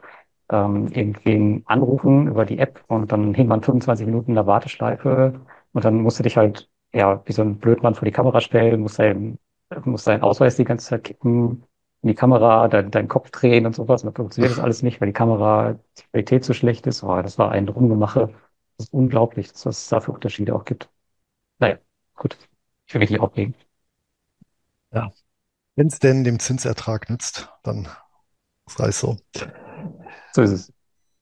ähm, irgendwen anrufen über die App und dann hing man 25 Minuten in der Warteschleife und dann musste dich halt, ja, wie so ein Blödmann vor die Kamera stellen, musste deinen musst deinen Ausweis die ganze Zeit kippen, in die Kamera, dein, deinen Kopf drehen und sowas. Und dann funktioniert das alles nicht, weil die Kamera, die Qualität so schlecht ist. Oh, das war ein Rumgemache. Das ist unglaublich, dass es da für Unterschiede auch gibt. Naja, gut. Ich will mich nicht aufregen. Ja. Wenn es denn dem Zinsertrag nützt, dann sei es so. So ist es.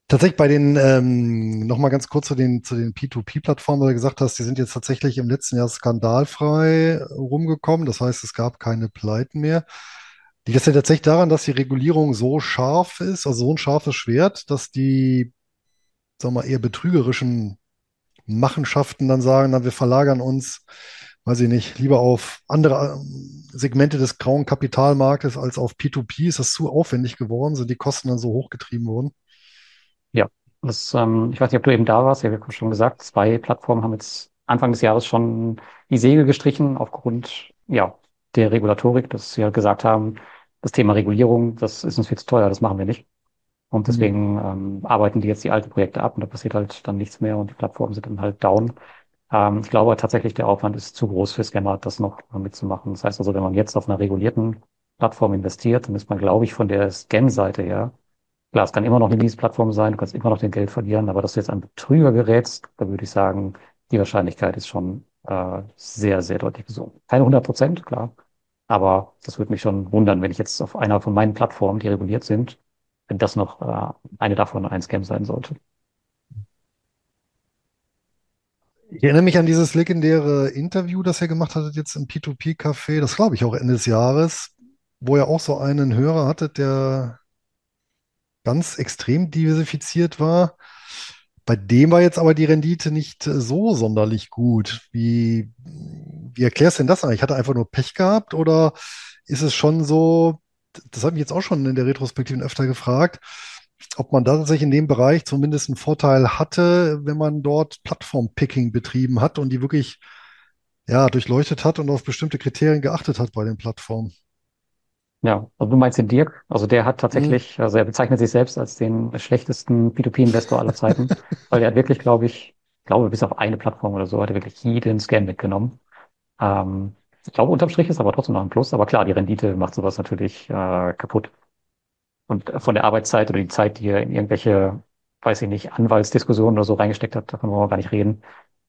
Tatsächlich bei den, ähm, nochmal ganz kurz zu den, zu den P2P-Plattformen, weil du gesagt hast, die sind jetzt tatsächlich im letzten Jahr skandalfrei rumgekommen. Das heißt, es gab keine Pleiten mehr. Liegt das denn tatsächlich daran, dass die Regulierung so scharf ist, also so ein scharfes Schwert, dass die, sagen wir mal, eher betrügerischen Machenschaften dann sagen, na, wir verlagern uns, weiß ich nicht, lieber auf andere ähm, Segmente des grauen Kapitalmarktes als auf P2P? Ist das zu aufwendig geworden? Sind die Kosten dann so hochgetrieben worden? Ja, das, ähm, ich weiß nicht, ob du eben da warst. Ja, wir haben schon gesagt, zwei Plattformen haben jetzt Anfang des Jahres schon die Segel gestrichen aufgrund ja, der Regulatorik, dass sie halt gesagt haben, das Thema Regulierung, das ist uns viel zu teuer, das machen wir nicht. Und mhm. deswegen ähm, arbeiten die jetzt die alten Projekte ab und da passiert halt dann nichts mehr und die Plattformen sind dann halt down. Ähm, ich glaube tatsächlich, der Aufwand ist zu groß für Scammer, das noch mitzumachen. Das heißt also, wenn man jetzt auf einer regulierten Plattform investiert, dann ist man, glaube ich, von der Scam-Seite her, klar, es kann immer noch eine Lease-Plattform sein, du kannst immer noch den Geld verlieren, aber dass du jetzt an Betrüger gerätst, da würde ich sagen, die Wahrscheinlichkeit ist schon äh, sehr, sehr deutlich gesunken. Keine 100 Prozent, klar, aber das würde mich schon wundern, wenn ich jetzt auf einer von meinen Plattformen, die reguliert sind, wenn das noch äh, eine davon ein Scam sein sollte. Ich erinnere mich an dieses legendäre Interview, das ihr gemacht hattet jetzt im P2P-Café, das glaube ich auch Ende des Jahres, wo ihr auch so einen Hörer hattet, der ganz extrem diversifiziert war. Bei dem war jetzt aber die Rendite nicht so sonderlich gut. Wie, wie erklärst du denn das eigentlich? Hat er einfach nur Pech gehabt oder ist es schon so, das habe ich jetzt auch schon in der Retrospektiven öfter gefragt, ob man da tatsächlich in dem Bereich zumindest einen Vorteil hatte, wenn man dort Plattform-Picking betrieben hat und die wirklich ja, durchleuchtet hat und auf bestimmte Kriterien geachtet hat bei den Plattformen. Ja, also du meinst den Dirk? Also der hat Mhm. tatsächlich, also er bezeichnet sich selbst als den schlechtesten P2P-Investor aller Zeiten, <laughs> weil er hat wirklich, glaube ich, glaube bis auf eine Plattform oder so, hat er wirklich jeden Scam mitgenommen. Ähm, ich glaube, unterm Strich ist aber trotzdem noch ein Plus, aber klar, die Rendite macht sowas natürlich äh, kaputt. Und von der Arbeitszeit oder die Zeit, die er in irgendwelche, weiß ich nicht, Anwaltsdiskussionen oder so reingesteckt hat, davon wollen wir gar nicht reden.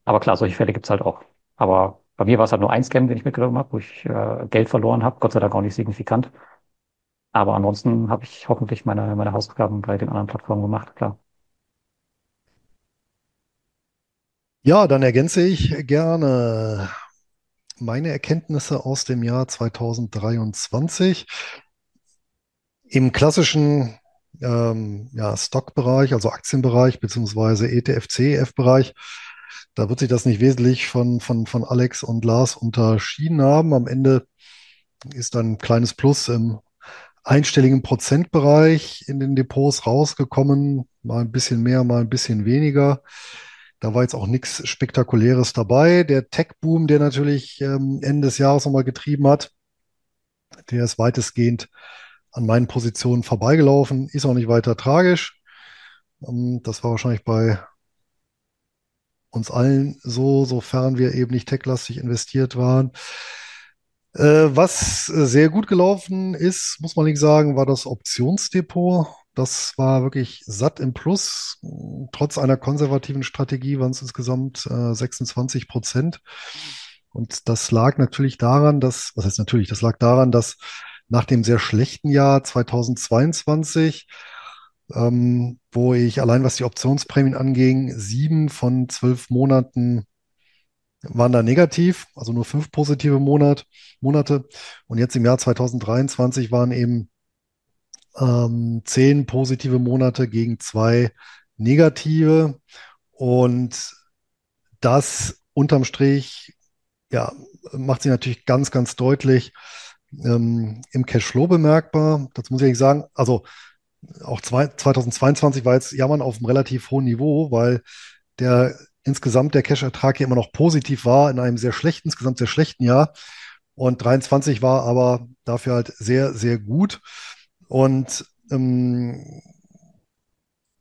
Aber klar, solche Fälle gibt's halt auch. Aber bei mir war es halt nur ein Scam, den ich mitgenommen habe, wo ich äh, Geld verloren habe, Gott sei Dank auch nicht signifikant. Aber ansonsten habe ich hoffentlich meine, meine Hausaufgaben bei den anderen Plattformen gemacht, klar. Ja, dann ergänze ich gerne meine Erkenntnisse aus dem Jahr 2023. Im klassischen ähm, ja, Stockbereich, also Aktienbereich beziehungsweise ETF, CEF-Bereich, da wird sich das nicht wesentlich von, von, von Alex und Lars unterschieden haben. Am Ende ist ein kleines Plus im einstelligen Prozentbereich in den Depots rausgekommen. Mal ein bisschen mehr, mal ein bisschen weniger. Da war jetzt auch nichts Spektakuläres dabei. Der Tech-Boom, der natürlich ähm, Ende des Jahres nochmal getrieben hat, der ist weitestgehend an meinen Positionen vorbeigelaufen. Ist auch nicht weiter tragisch. Ähm, das war wahrscheinlich bei uns allen so, sofern wir eben nicht techlastig investiert waren. Äh, was sehr gut gelaufen ist, muss man nicht sagen, war das Optionsdepot. Das war wirklich satt im Plus. Trotz einer konservativen Strategie waren es insgesamt äh, 26 Prozent. Und das lag natürlich daran, dass, was heißt natürlich, das lag daran, dass nach dem sehr schlechten Jahr 2022, ähm, wo ich allein was die Optionsprämien anging, sieben von zwölf Monaten waren da negativ, also nur fünf positive Monat, Monate. Und jetzt im Jahr 2023 waren eben ähm, zehn positive Monate gegen zwei negative. Und das unterm Strich, ja, macht sich natürlich ganz, ganz deutlich ähm, im Cashflow bemerkbar. Das muss ich eigentlich sagen. Also auch zwei, 2022 war jetzt Jammern auf einem relativ hohen Niveau, weil der insgesamt der Cash-Ertrag hier immer noch positiv war in einem sehr schlechten, insgesamt sehr schlechten Jahr. Und 23 war aber dafür halt sehr, sehr gut. Und, ähm,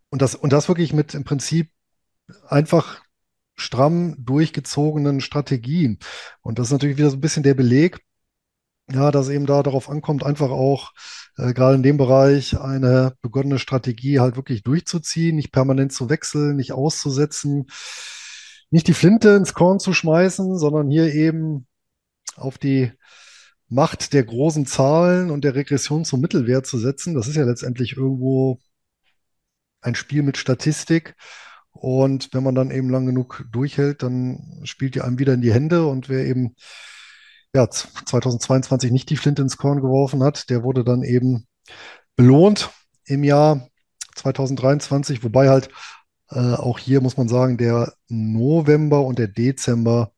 und, das, und das wirklich mit im Prinzip einfach stramm durchgezogenen Strategien. Und das ist natürlich wieder so ein bisschen der Beleg, ja, dass eben da darauf ankommt, einfach auch äh, gerade in dem Bereich eine begonnene Strategie halt wirklich durchzuziehen, nicht permanent zu wechseln, nicht auszusetzen, nicht die Flinte ins Korn zu schmeißen, sondern hier eben auf die Macht der großen Zahlen und der Regression zum Mittelwert zu setzen. Das ist ja letztendlich irgendwo ein Spiel mit Statistik. Und wenn man dann eben lang genug durchhält, dann spielt die einem wieder in die Hände. Und wer eben ja, 2022 nicht die Flinte ins Korn geworfen hat, der wurde dann eben belohnt im Jahr 2023, wobei halt äh, auch hier muss man sagen, der November und der Dezember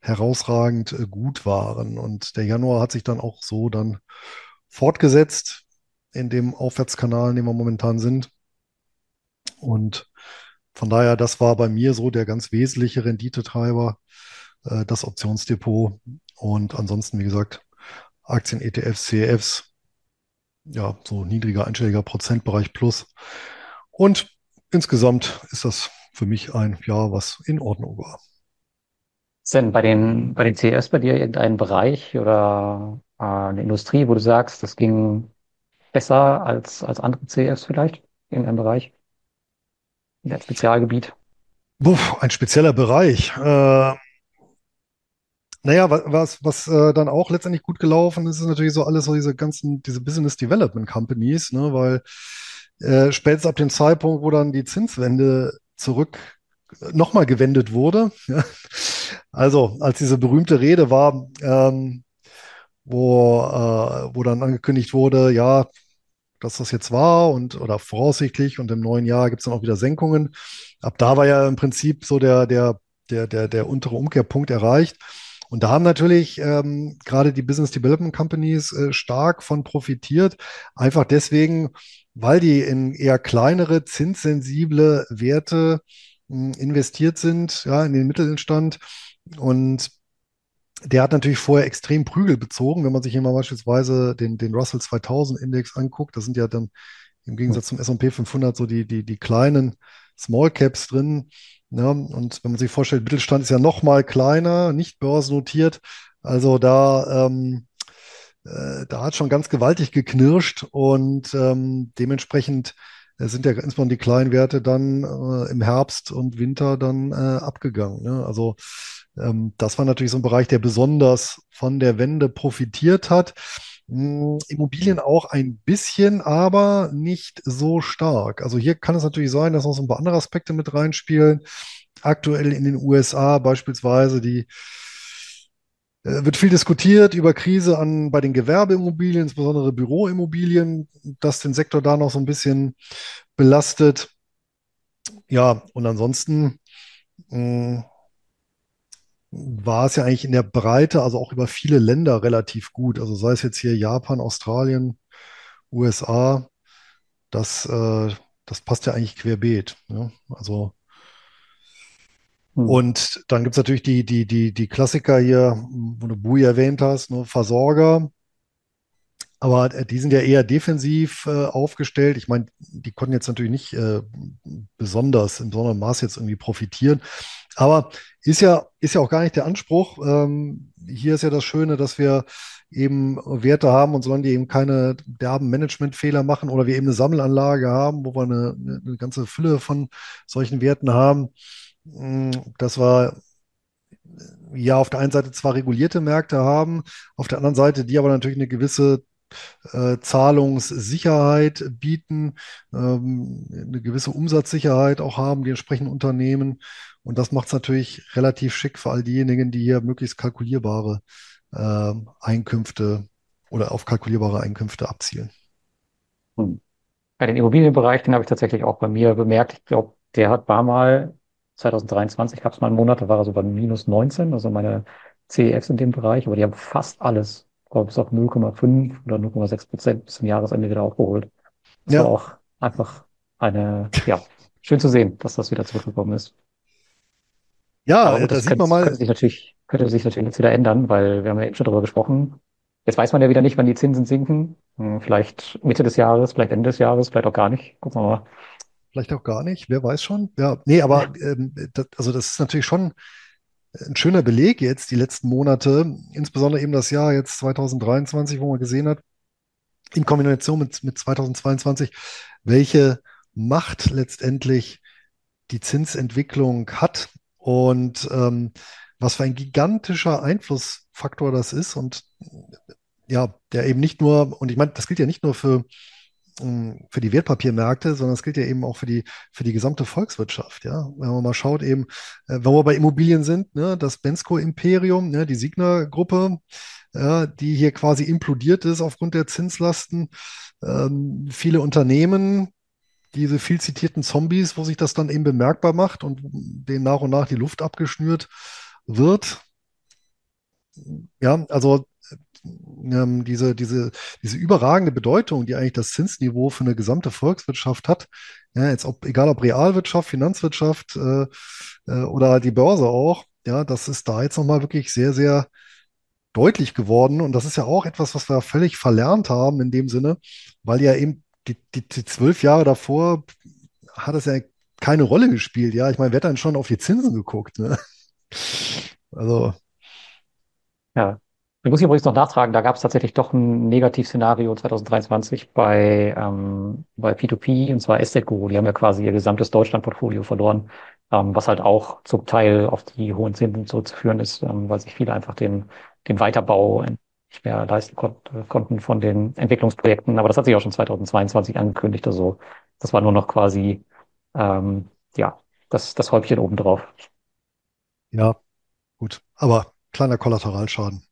herausragend äh, gut waren. Und der Januar hat sich dann auch so dann fortgesetzt in dem Aufwärtskanal, in dem wir momentan sind. Und von daher, das war bei mir so der ganz wesentliche Renditetreiber, äh, das Optionsdepot. Und ansonsten, wie gesagt, Aktien, ETFs, CEFs, ja, so niedriger einstelliger Prozentbereich plus. Und insgesamt ist das für mich ein Jahr, was in Ordnung war. Ist denn bei den, bei den CEFs bei dir irgendein Bereich oder äh, eine Industrie, wo du sagst, das ging besser als, als andere CEFs vielleicht? Irgendein Bereich? Ein Spezialgebiet? Puh, ein spezieller Bereich. Äh, naja, was, was, äh, dann auch letztendlich gut gelaufen ist, ist natürlich so alles so diese ganzen, diese Business Development Companies, ne, weil äh, spätestens ab dem Zeitpunkt, wo dann die Zinswende zurück nochmal gewendet wurde, <laughs> also als diese berühmte Rede war, ähm, wo, äh, wo dann angekündigt wurde, ja, dass das jetzt war und oder voraussichtlich und im neuen Jahr gibt es dann auch wieder Senkungen. Ab da war ja im Prinzip so der, der, der, der, der untere Umkehrpunkt erreicht. Und da haben natürlich ähm, gerade die Business Development Companies äh, stark von profitiert. Einfach deswegen, weil die in eher kleinere, zinssensible Werte mh, investiert sind, ja, in den Mittelstand. Und der hat natürlich vorher extrem Prügel bezogen, wenn man sich hier mal beispielsweise den, den Russell 2000 Index anguckt. Das sind ja dann im Gegensatz zum S&P 500 so die, die, die kleinen Small Caps drin. Ja, und wenn man sich vorstellt, Mittelstand ist ja noch mal kleiner, nicht börsennotiert. Also da, ähm, äh, da hat schon ganz gewaltig geknirscht und ähm, dementsprechend äh, sind ja insbesondere die kleinen Werte dann äh, im Herbst und Winter dann äh, abgegangen. Ne? Also ähm, das war natürlich so ein Bereich, der besonders von der Wende profitiert hat. Hm, Immobilien auch ein bisschen, aber nicht so stark. Also hier kann es natürlich sein, dass noch so ein paar andere Aspekte mit reinspielen. Aktuell in den USA beispielsweise die äh, wird viel diskutiert über Krise an bei den Gewerbeimmobilien, insbesondere Büroimmobilien, dass den Sektor da noch so ein bisschen belastet. Ja, und ansonsten mh, war es ja eigentlich in der Breite, also auch über viele Länder relativ gut. Also sei es jetzt hier Japan, Australien, USA, das, äh, das passt ja eigentlich querbeet. Ne? Also Hm. und dann gibt es natürlich die, die, die, die Klassiker hier, wo du Bui erwähnt hast, ne? Versorger. Aber äh, die sind ja eher defensiv äh, aufgestellt. Ich meine, die konnten jetzt natürlich nicht äh, besonders im besonderen Maß jetzt irgendwie profitieren. Aber ist ja, ist ja auch gar nicht der Anspruch. Ähm, hier ist ja das Schöne, dass wir eben Werte haben und solange die eben keine derben Managementfehler machen oder wir eben eine Sammelanlage haben, wo wir eine, eine, ganze Fülle von solchen Werten haben, mh, dass wir ja auf der einen Seite zwar regulierte Märkte haben, auf der anderen Seite die aber natürlich eine gewisse äh, Zahlungssicherheit bieten, ähm, eine gewisse Umsatzsicherheit auch haben, die entsprechenden Unternehmen. Und das macht es natürlich relativ schick für all diejenigen, die hier möglichst kalkulierbare äh, Einkünfte oder auf kalkulierbare Einkünfte abzielen. Hm. Bei den Immobilienbereich, den habe ich tatsächlich auch bei mir bemerkt. Ich glaube, der hat war mal 2023 gab es mal einen Monat, da war er so bei minus 19, also meine CEFs in dem Bereich, aber die haben fast alles glaube, bis auf 0,5 oder 0,6 Prozent bis zum Jahresende wieder aufgeholt. Das Ja, war auch einfach eine, ja, schön zu sehen, dass das wieder zurückgekommen ist. ja, gut, da das sieht man könnte, könnte mal, sich natürlich, könnte sich natürlich jetzt wieder ändern, weil wir haben ja eben schon darüber gesprochen. Jetzt weiß man ja wieder nicht, wann die Zinsen sinken. Hm, Vielleicht Mitte des Jahres, vielleicht Ende des Jahres, vielleicht auch gar nicht. Gucken wir mal. vielleicht auch gar nicht, wer weiß schon. Ja, nee, aber ähm, das, also das ist natürlich schon ein schöner Beleg jetzt, die letzten Monate, insbesondere eben das Jahr jetzt 2023, wo man gesehen hat, in Kombination mit, mit 2022, welche Macht letztendlich die Zinsentwicklung hat und ähm, was für ein gigantischer Einflussfaktor das ist und ja, der eben nicht nur, und ich meine, das gilt ja nicht nur für, für die Wertpapiermärkte, sondern es gilt ja eben auch für die, für die gesamte Volkswirtschaft, ja. Wenn man mal schaut eben, äh, wenn wir bei Immobilien sind, ne, das Bensko-Imperium, ne, die Signa-Gruppe, ja, die hier quasi implodiert ist aufgrund der Zinslasten. Ähm, viele Unternehmen, diese viel zitierten Zombies, wo sich das dann eben bemerkbar macht und denen nach und nach die Luft abgeschnürt wird. Ja, also ähm, diese, diese, diese überragende Bedeutung, die eigentlich das Zinsniveau für eine gesamte Volkswirtschaft hat, ja, jetzt ob, egal ob Realwirtschaft, Finanzwirtschaft äh, äh, oder die Börse auch, ja, das ist da jetzt nochmal wirklich sehr, sehr deutlich geworden. Und das ist ja auch etwas, was wir völlig verlernt haben in dem Sinne, weil ja eben die, die, die zwölf Jahre davor hat es ja keine Rolle gespielt. Ja, ich meine, wer hat dann schon auf die Zinsen geguckt, ne? <laughs> Also, Ja. Ich muss ich übrigens noch nachtragen, da gab es tatsächlich doch ein Negativszenario 2023 bei, ähm, bei P2P, und zwar Estate Guru. Die haben ja quasi ihr gesamtes Deutschlandportfolio verloren, ähm, was halt auch zum Teil auf die hohen Zinsen zurückzuführen ist, ähm, weil sich viele einfach den, den Weiterbau nicht mehr leisten kon konnten von den Entwicklungsprojekten. Aber das hat sich auch schon 2022 angekündigt. Also das war nur noch quasi, ähm, ja, das, das Häubchen obendrauf. ja, gut. Aber kleiner Kollateralschaden.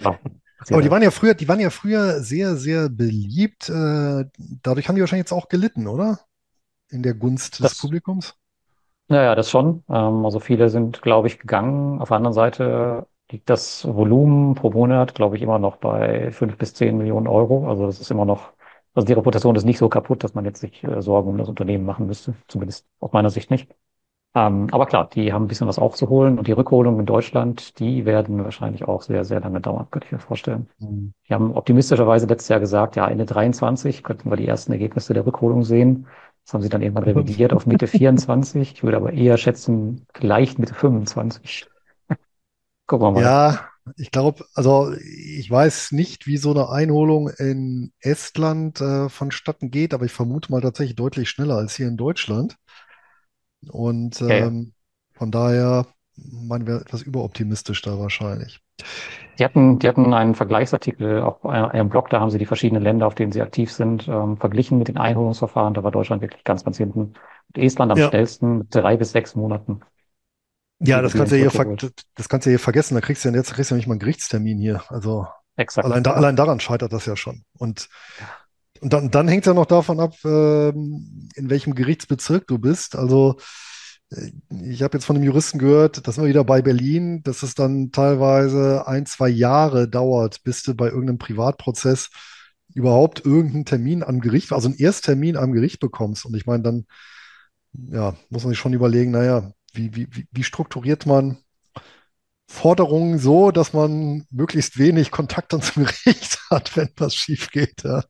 Ja, <laughs> Aber die waren ja früher, die waren ja früher sehr, sehr beliebt. Äh, dadurch haben die wahrscheinlich jetzt auch gelitten, oder? In der Gunst des Das, Publikums. Ja, ja, das schon. Ähm, also viele sind, glaube ich, gegangen. Auf der anderen Seite, liegt das Volumen pro Monat, glaube ich, immer noch bei fünf bis zehn Millionen Euro. Also das ist immer noch, also die Reputation ist nicht so kaputt, dass man jetzt sich äh, Sorgen um das Unternehmen machen müsste. Zumindest aus meiner Sicht nicht. Ähm, aber klar, die haben ein bisschen was aufzuholen und die Rückholungen in Deutschland, die werden wahrscheinlich auch sehr, sehr lange dauern, könnte ich mir vorstellen. Mhm. Die haben optimistischerweise letztes Jahr gesagt, ja, Ende 23 könnten wir die ersten Ergebnisse der Rückholung sehen. Das haben sie dann irgendwann revidiert auf Mitte 24. Ich würde aber eher schätzen, vielleicht Mitte 25. <laughs> Gucken wir mal. Ja, ich glaube, also ich weiß nicht, wie so eine Einholung in Estland äh, vonstatten geht, aber ich vermute mal tatsächlich deutlich schneller als hier in Deutschland. Und ähm, ja. von daher meinen wir etwas überoptimistisch da wahrscheinlich. Die hatten, die hatten einen Vergleichsartikel auf einem Blog, da haben sie die verschiedenen Länder, auf denen sie aktiv sind, ähm, verglichen mit den Einholungsverfahren. Da war Deutschland wirklich ganz, ganz hinten. Und Estland am ja. schnellsten mit drei bis sechs Monaten. Ja, das kannst, du ja hier das kannst du hier vergessen. Da kriegst du ja jetzt kriegst du ja nicht mal einen Gerichtstermin hier. Also Exakt. Allein, da, allein daran scheitert das ja schon. Und, und dann, dann hängt es ja noch davon ab, äh, in welchem Gerichtsbezirk du bist. Also ich habe jetzt von einem Juristen gehört, das sind wir wieder bei Berlin, dass es dann teilweise ein, zwei Jahre dauert, bis du bei irgendeinem Privatprozess überhaupt irgendeinen Termin am Gericht, also einen Ersttermin am Gericht bekommst. Und ich meine, dann ja, muss man sich schon überlegen, naja, wie, wie, wie strukturiert man Forderungen so, dass man möglichst wenig Kontakt dann zum <laughs> Gericht hat, wenn was schief geht. Ja.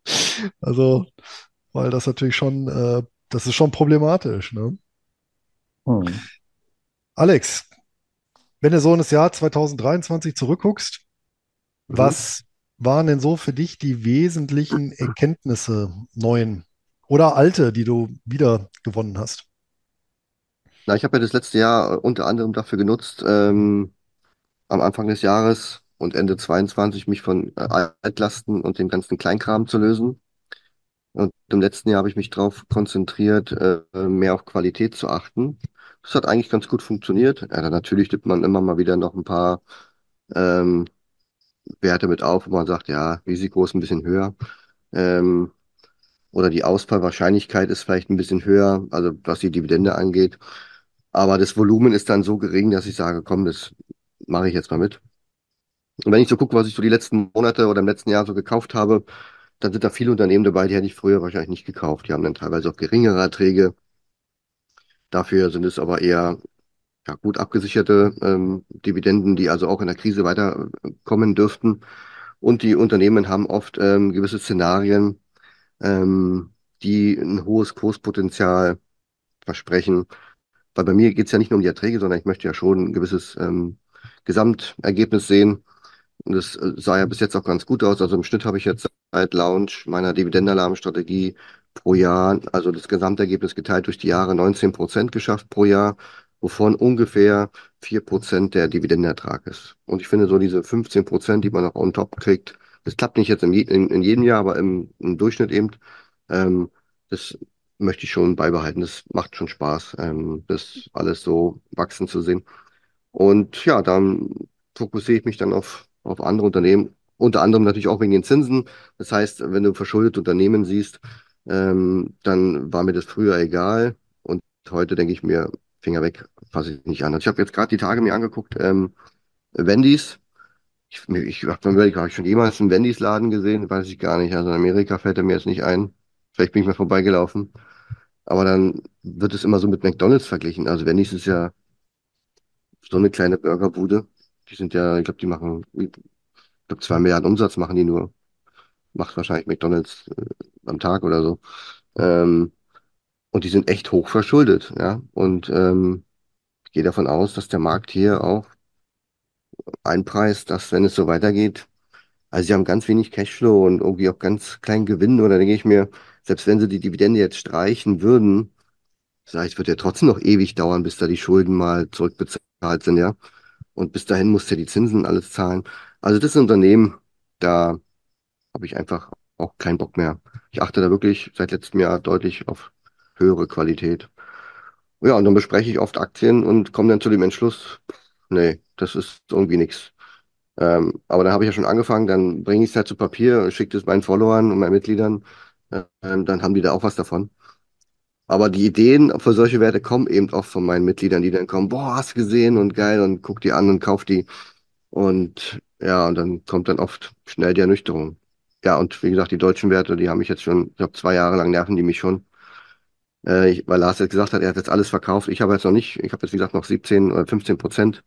Also, weil das natürlich schon, äh, das ist schon problematisch. Ne? Hm. Alex, wenn du so in das Jahr 2023 zurückguckst, mhm. was waren denn so für dich die wesentlichen Erkenntnisse, neuen oder alte, die du wieder gewonnen hast? Na, ich habe ja das letzte Jahr unter anderem dafür genutzt, ähm, am Anfang des Jahres und Ende 22 mich von äh, Altlasten und dem ganzen Kleinkram zu lösen. Und im letzten Jahr habe ich mich darauf konzentriert, äh, mehr auf Qualität zu achten. Das hat eigentlich ganz gut funktioniert. Ja, dann natürlich tippt man immer mal wieder noch ein paar ähm, Werte mit auf, wo man sagt, ja, Risiko ist ein bisschen höher. Ähm, oder die Ausfallwahrscheinlichkeit ist vielleicht ein bisschen höher, also was die Dividende angeht. Aber das Volumen ist dann so gering, dass ich sage, komm, das mache ich jetzt mal mit. Und wenn ich so gucke, was ich so die letzten Monate oder im letzten Jahr so gekauft habe, dann sind da viele Unternehmen dabei, die hätte ich früher wahrscheinlich nicht gekauft. Die haben dann teilweise auch geringere Erträge. Dafür sind es aber eher ja, gut abgesicherte ähm, Dividenden, die also auch in der Krise weiterkommen dürften. Und die Unternehmen haben oft ähm, gewisse Szenarien, ähm, die ein hohes Kurspotenzial versprechen. Weil bei mir geht es ja nicht nur um die Erträge, sondern ich möchte ja schon ein gewisses ähm, Gesamtergebnis sehen. Und das äh, sah ja bis jetzt auch ganz gut aus. Also im Schnitt habe ich jetzt seit Launch meiner Dividendenalarmstrategie pro Jahr, also das Gesamtergebnis geteilt durch die Jahre 19 Prozent geschafft pro Jahr, wovon ungefähr 4 Prozent der Dividendenertrag ist. Und ich finde so diese 15 Prozent, die man noch on top kriegt, das klappt nicht jetzt in, in, in jedem Jahr, aber im, im Durchschnitt eben, ähm, das möchte ich schon beibehalten. Das macht schon Spaß, ähm, das alles so wachsen zu sehen. Und ja, dann fokussiere ich mich dann auf, auf andere Unternehmen, unter anderem natürlich auch wegen den Zinsen. Das heißt, wenn du verschuldete Unternehmen siehst, ähm, dann war mir das früher egal. Und heute denke ich mir, Finger weg, fasse ich nicht an. Also ich habe jetzt gerade die Tage mir angeguckt, ähm, Wendy's. Ich, ich habe mir überlegt, habe ich schon jemals einen Wendy's-Laden gesehen? Weiß ich gar nicht. Also in Amerika fällt er mir jetzt nicht ein. Vielleicht bin ich mal vorbeigelaufen. Aber dann wird es immer so mit McDonalds verglichen. Also Wendy's ist ja so eine kleine Burgerbude. Die sind ja, ich glaube, die machen, ich glaube, zwei Milliarden Umsatz machen die nur. Macht wahrscheinlich McDonalds äh, am Tag oder so. Ähm, und die sind echt hoch verschuldet, ja. Und ähm, ich gehe davon aus, dass der Markt hier auch einpreist, dass wenn es so weitergeht, also sie haben ganz wenig Cashflow und irgendwie auch ganz kleinen Gewinn, oder denke ich mir, selbst wenn sie die Dividende jetzt streichen würden, ich, wird ja trotzdem noch ewig dauern, bis da die Schulden mal zurückbezahlt sind, ja. Und bis dahin muss ja die Zinsen alles zahlen. Also das ist ein Unternehmen, da habe ich einfach auch keinen Bock mehr. Ich achte da wirklich seit letztem Jahr deutlich auf höhere Qualität. Ja, und dann bespreche ich oft Aktien und komme dann zu dem Entschluss, nee, das ist irgendwie nichts. Ähm, aber dann habe ich ja schon angefangen, dann bringe ich es halt zu Papier, schicke es meinen Followern und meinen Mitgliedern, äh, dann haben die da auch was davon. Aber die Ideen für solche Werte kommen eben oft von meinen Mitgliedern, die dann kommen, boah, hast du gesehen und geil und guck die an und kauf die. Und ja, und dann kommt dann oft schnell die Ernüchterung. Ja, und wie gesagt, die deutschen Werte, die haben mich jetzt schon, ich glaube, zwei Jahre lang nerven die mich schon. Äh, ich, weil Lars jetzt gesagt hat, er hat jetzt alles verkauft. Ich habe jetzt noch nicht, ich habe jetzt, wie gesagt, noch 17 oder 15 Prozent.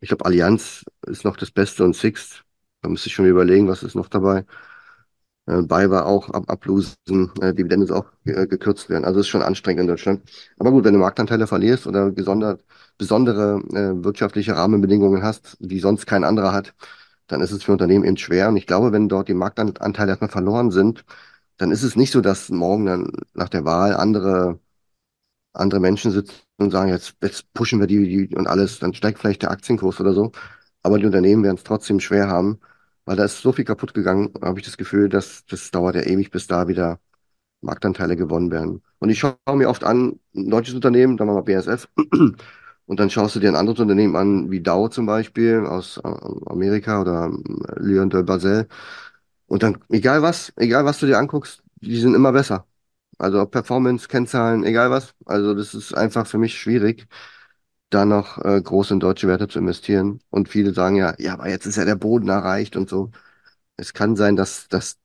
Ich glaube, Allianz ist noch das Beste und Sixt. Da müsste ich schon überlegen, was ist noch dabei. Äh, bei war auch ab, ablosen, äh, Dividende ist auch äh, gekürzt werden. Also ist schon anstrengend in Deutschland. Aber gut, wenn du Marktanteile verlierst oder gesondert, besondere äh, wirtschaftliche Rahmenbedingungen hast, die sonst kein anderer hat, dann ist es für Unternehmen eben schwer. Und ich glaube, wenn dort die Marktanteile erstmal verloren sind, dann ist es nicht so, dass morgen dann nach der Wahl andere, andere Menschen sitzen und sagen, jetzt, jetzt pushen wir die, die und alles, dann steigt vielleicht der Aktienkurs oder so. Aber die Unternehmen werden es trotzdem schwer haben, weil da ist so viel kaputt gegangen, habe ich das Gefühl, dass das dauert ja ewig, bis da wieder Marktanteile gewonnen werden. Und ich schaue mir oft an, ein deutsches Unternehmen, dann mal BASF, <clears throat> und dann schaust du dir ein anderes Unternehmen an, wie Dow zum Beispiel aus äh, Amerika oder äh, Lyon de Basel. Und dann, egal was, egal was du dir anguckst, die sind immer besser. Also Performance, Kennzahlen, egal was. Also das ist einfach für mich schwierig, da noch äh, groß in deutsche Werte zu investieren. Und viele sagen ja, ja, aber jetzt ist ja der Boden erreicht und so. Es kann sein, dass, dass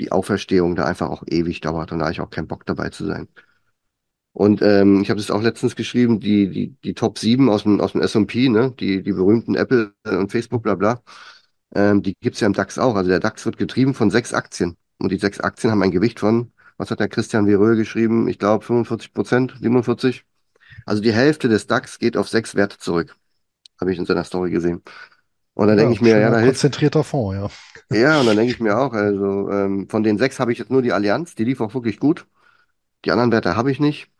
die Auferstehung da einfach auch ewig dauert und da habe ich auch keinen Bock dabei zu sein. Und ähm, ich habe das auch letztens geschrieben, die, die, die Top 7 aus dem, aus dem S&P, ne, die, die berühmten Apple und Facebook, bla bla, ähm, die gibt's ja im DAX auch. Also der DAX wird getrieben von sechs Aktien. Und die sechs Aktien haben ein Gewicht von, was hat der Christian Veröhl geschrieben? Ich glaube 45 Prozent, 47. Also die Hälfte des DAX geht auf sechs Werte zurück. Habe ich in seiner Story gesehen. Und dann denke ich mir, ja, da hilft. Konzentrierter Fonds, ja. Ja, und dann denke ich mir auch, also ähm, von den sechs habe ich jetzt nur die Allianz, die lief auch wirklich gut. Die anderen Werte habe ich nicht.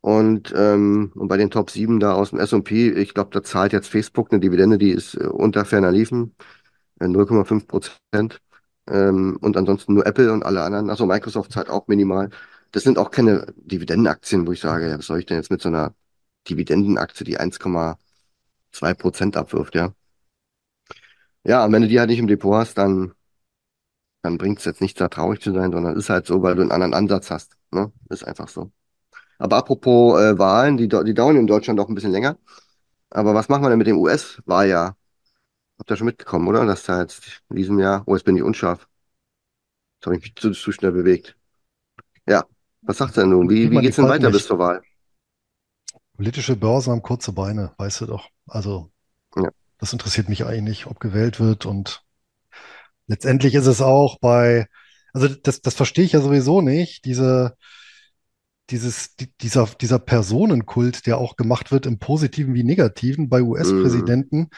Und, ähm, und bei den Top 7 da aus dem S&P, ich glaube, da zahlt jetzt Facebook eine Dividende, die ist äh, unter ferner Liefen, äh, 0,5 Prozent. Ähm, und ansonsten nur Apple und alle anderen. Also Microsoft zahlt auch minimal. Das sind auch keine Dividendenaktien, wo ich sage, ja, was soll ich denn jetzt mit so einer Dividendenaktie, die 1,2 Prozent abwirft, ja. Ja, und wenn du die halt nicht im Depot hast, dann, dann bringt es jetzt nichts, da traurig zu sein, sondern ist halt so, weil du einen anderen Ansatz hast. Ne? Ist einfach so. Aber apropos äh, Wahlen, die, die dauern in Deutschland auch ein bisschen länger. Aber was machen wir denn mit dem US-Wahljahr? Habt ihr schon mitbekommen, oder? Dass da jetzt in diesem Jahr, oh, jetzt bin ich unscharf. Jetzt habe ich mich zu, zu schnell bewegt. Ja, was sagt er nun? Wie, wie geht's denn weiter nicht. bis zur Wahl? Politische Börse haben kurze Beine, weißt du doch. Also, ja. das interessiert mich eigentlich nicht, ob gewählt wird. Und letztendlich ist es auch bei, also das, das verstehe ich ja sowieso nicht, diese, dieses, dieser, dieser Personenkult, der auch gemacht wird im Positiven wie Negativen bei US-Präsidenten,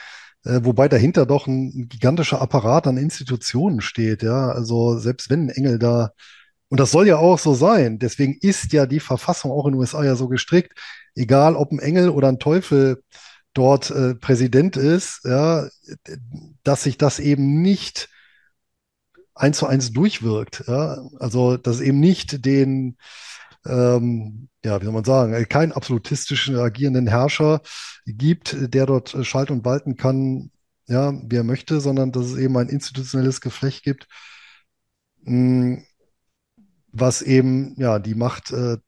mhm. äh, wobei dahinter doch ein gigantischer Apparat an Institutionen steht, ja. Also selbst wenn ein Engel da, und das soll ja auch so sein, deswegen ist ja die Verfassung auch in den USA ja so gestrickt, egal ob ein Engel oder ein Teufel dort äh, Präsident ist, ja, dass sich das eben nicht eins zu eins durchwirkt. Ja? Also, dass eben nicht den ähm, ja, wie soll man sagen, äh, keinen absolutistischen agierenden Herrscher gibt, der dort äh, schalten und walten kann, ja, wie er möchte, sondern dass es eben ein institutionelles Geflecht gibt, mh, hm, was eben ja die Macht äh,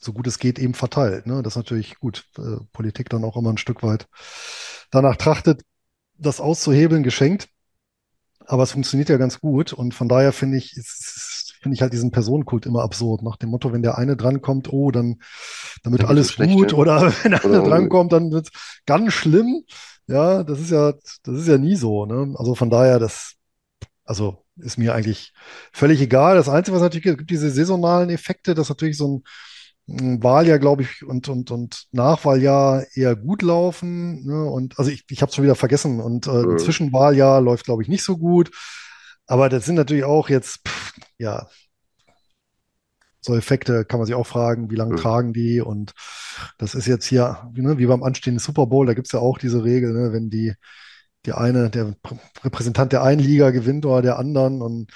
so gut es geht eben verteilt. Ne? Das ist natürlich gut. Äh, Politik dann auch immer ein Stück weit danach trachtet, das auszuhebeln, geschenkt. Aber es funktioniert ja ganz gut und von daher finde ich, finde ich halt diesen Personenkult immer absurd. Nach dem Motto, wenn der eine drankommt, oh, dann, dann wird alles schlecht, gut. Ja. Oder <laughs> wenn der andere drankommt, dann wird es ganz schlimm. Ja, das ist ja, das ist ja nie so. Ne? Also von daher, das, also ist mir eigentlich völlig egal. Das Einzige, was natürlich gibt, gibt diese saisonalen Effekte, dass natürlich so ein, Wahljahr, glaube ich, und, und, und Nachwahljahr eher gut laufen. Ne? Und also ich, ich habe es schon wieder vergessen. Und äh, ein Zwischenwahljahr läuft, glaube ich, nicht so gut. Aber das sind natürlich auch jetzt, pff, ja, so Effekte kann man sich auch fragen, wie lange mhm. tragen die? Und das ist jetzt hier, ne, wie beim anstehenden Super Bowl, da gibt es ja auch diese Regel, ne, wenn die, die eine, der Repräsentant der einen Liga gewinnt oder der anderen und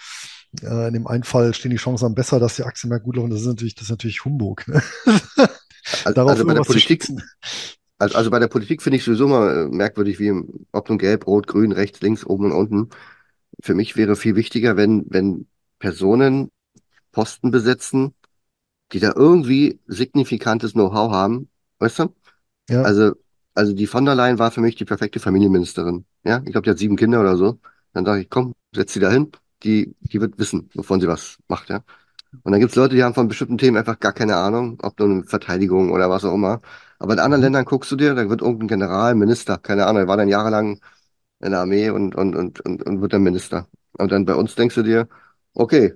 äh, in dem einen Fall stehen die Chancen dann besser, dass die Aktien mehr gut laufen. Das ist natürlich, das ist natürlich Humbug. Ne? Also, <laughs> also bei der Politik, also, also bei der Politik finde ich sowieso mal äh, merkwürdig, wie ob nun gelb, rot, grün, rechts, links, oben und unten für mich wäre viel wichtiger, wenn, wenn Personen Posten besetzen, die da irgendwie signifikantes Know-how haben, weißt du? Ja. Also Also die von der Leyen war für mich die perfekte Familienministerin. Ja, ich glaube, die hat sieben Kinder oder so. Dann sage ich, komm, setz sie da hin. Die, die wird wissen, wovon sie was macht, ja. Und dann gibt's Leute, die haben von bestimmten Themen einfach gar keine Ahnung, ob nun Verteidigung oder was auch immer. Aber in anderen Mhm. Ländern guckst du dir, da wird irgendein General, Minister, keine Ahnung, der war dann jahrelang in der Armee und, und, und, und, und wird dann Minister. Und dann bei uns denkst du dir, okay,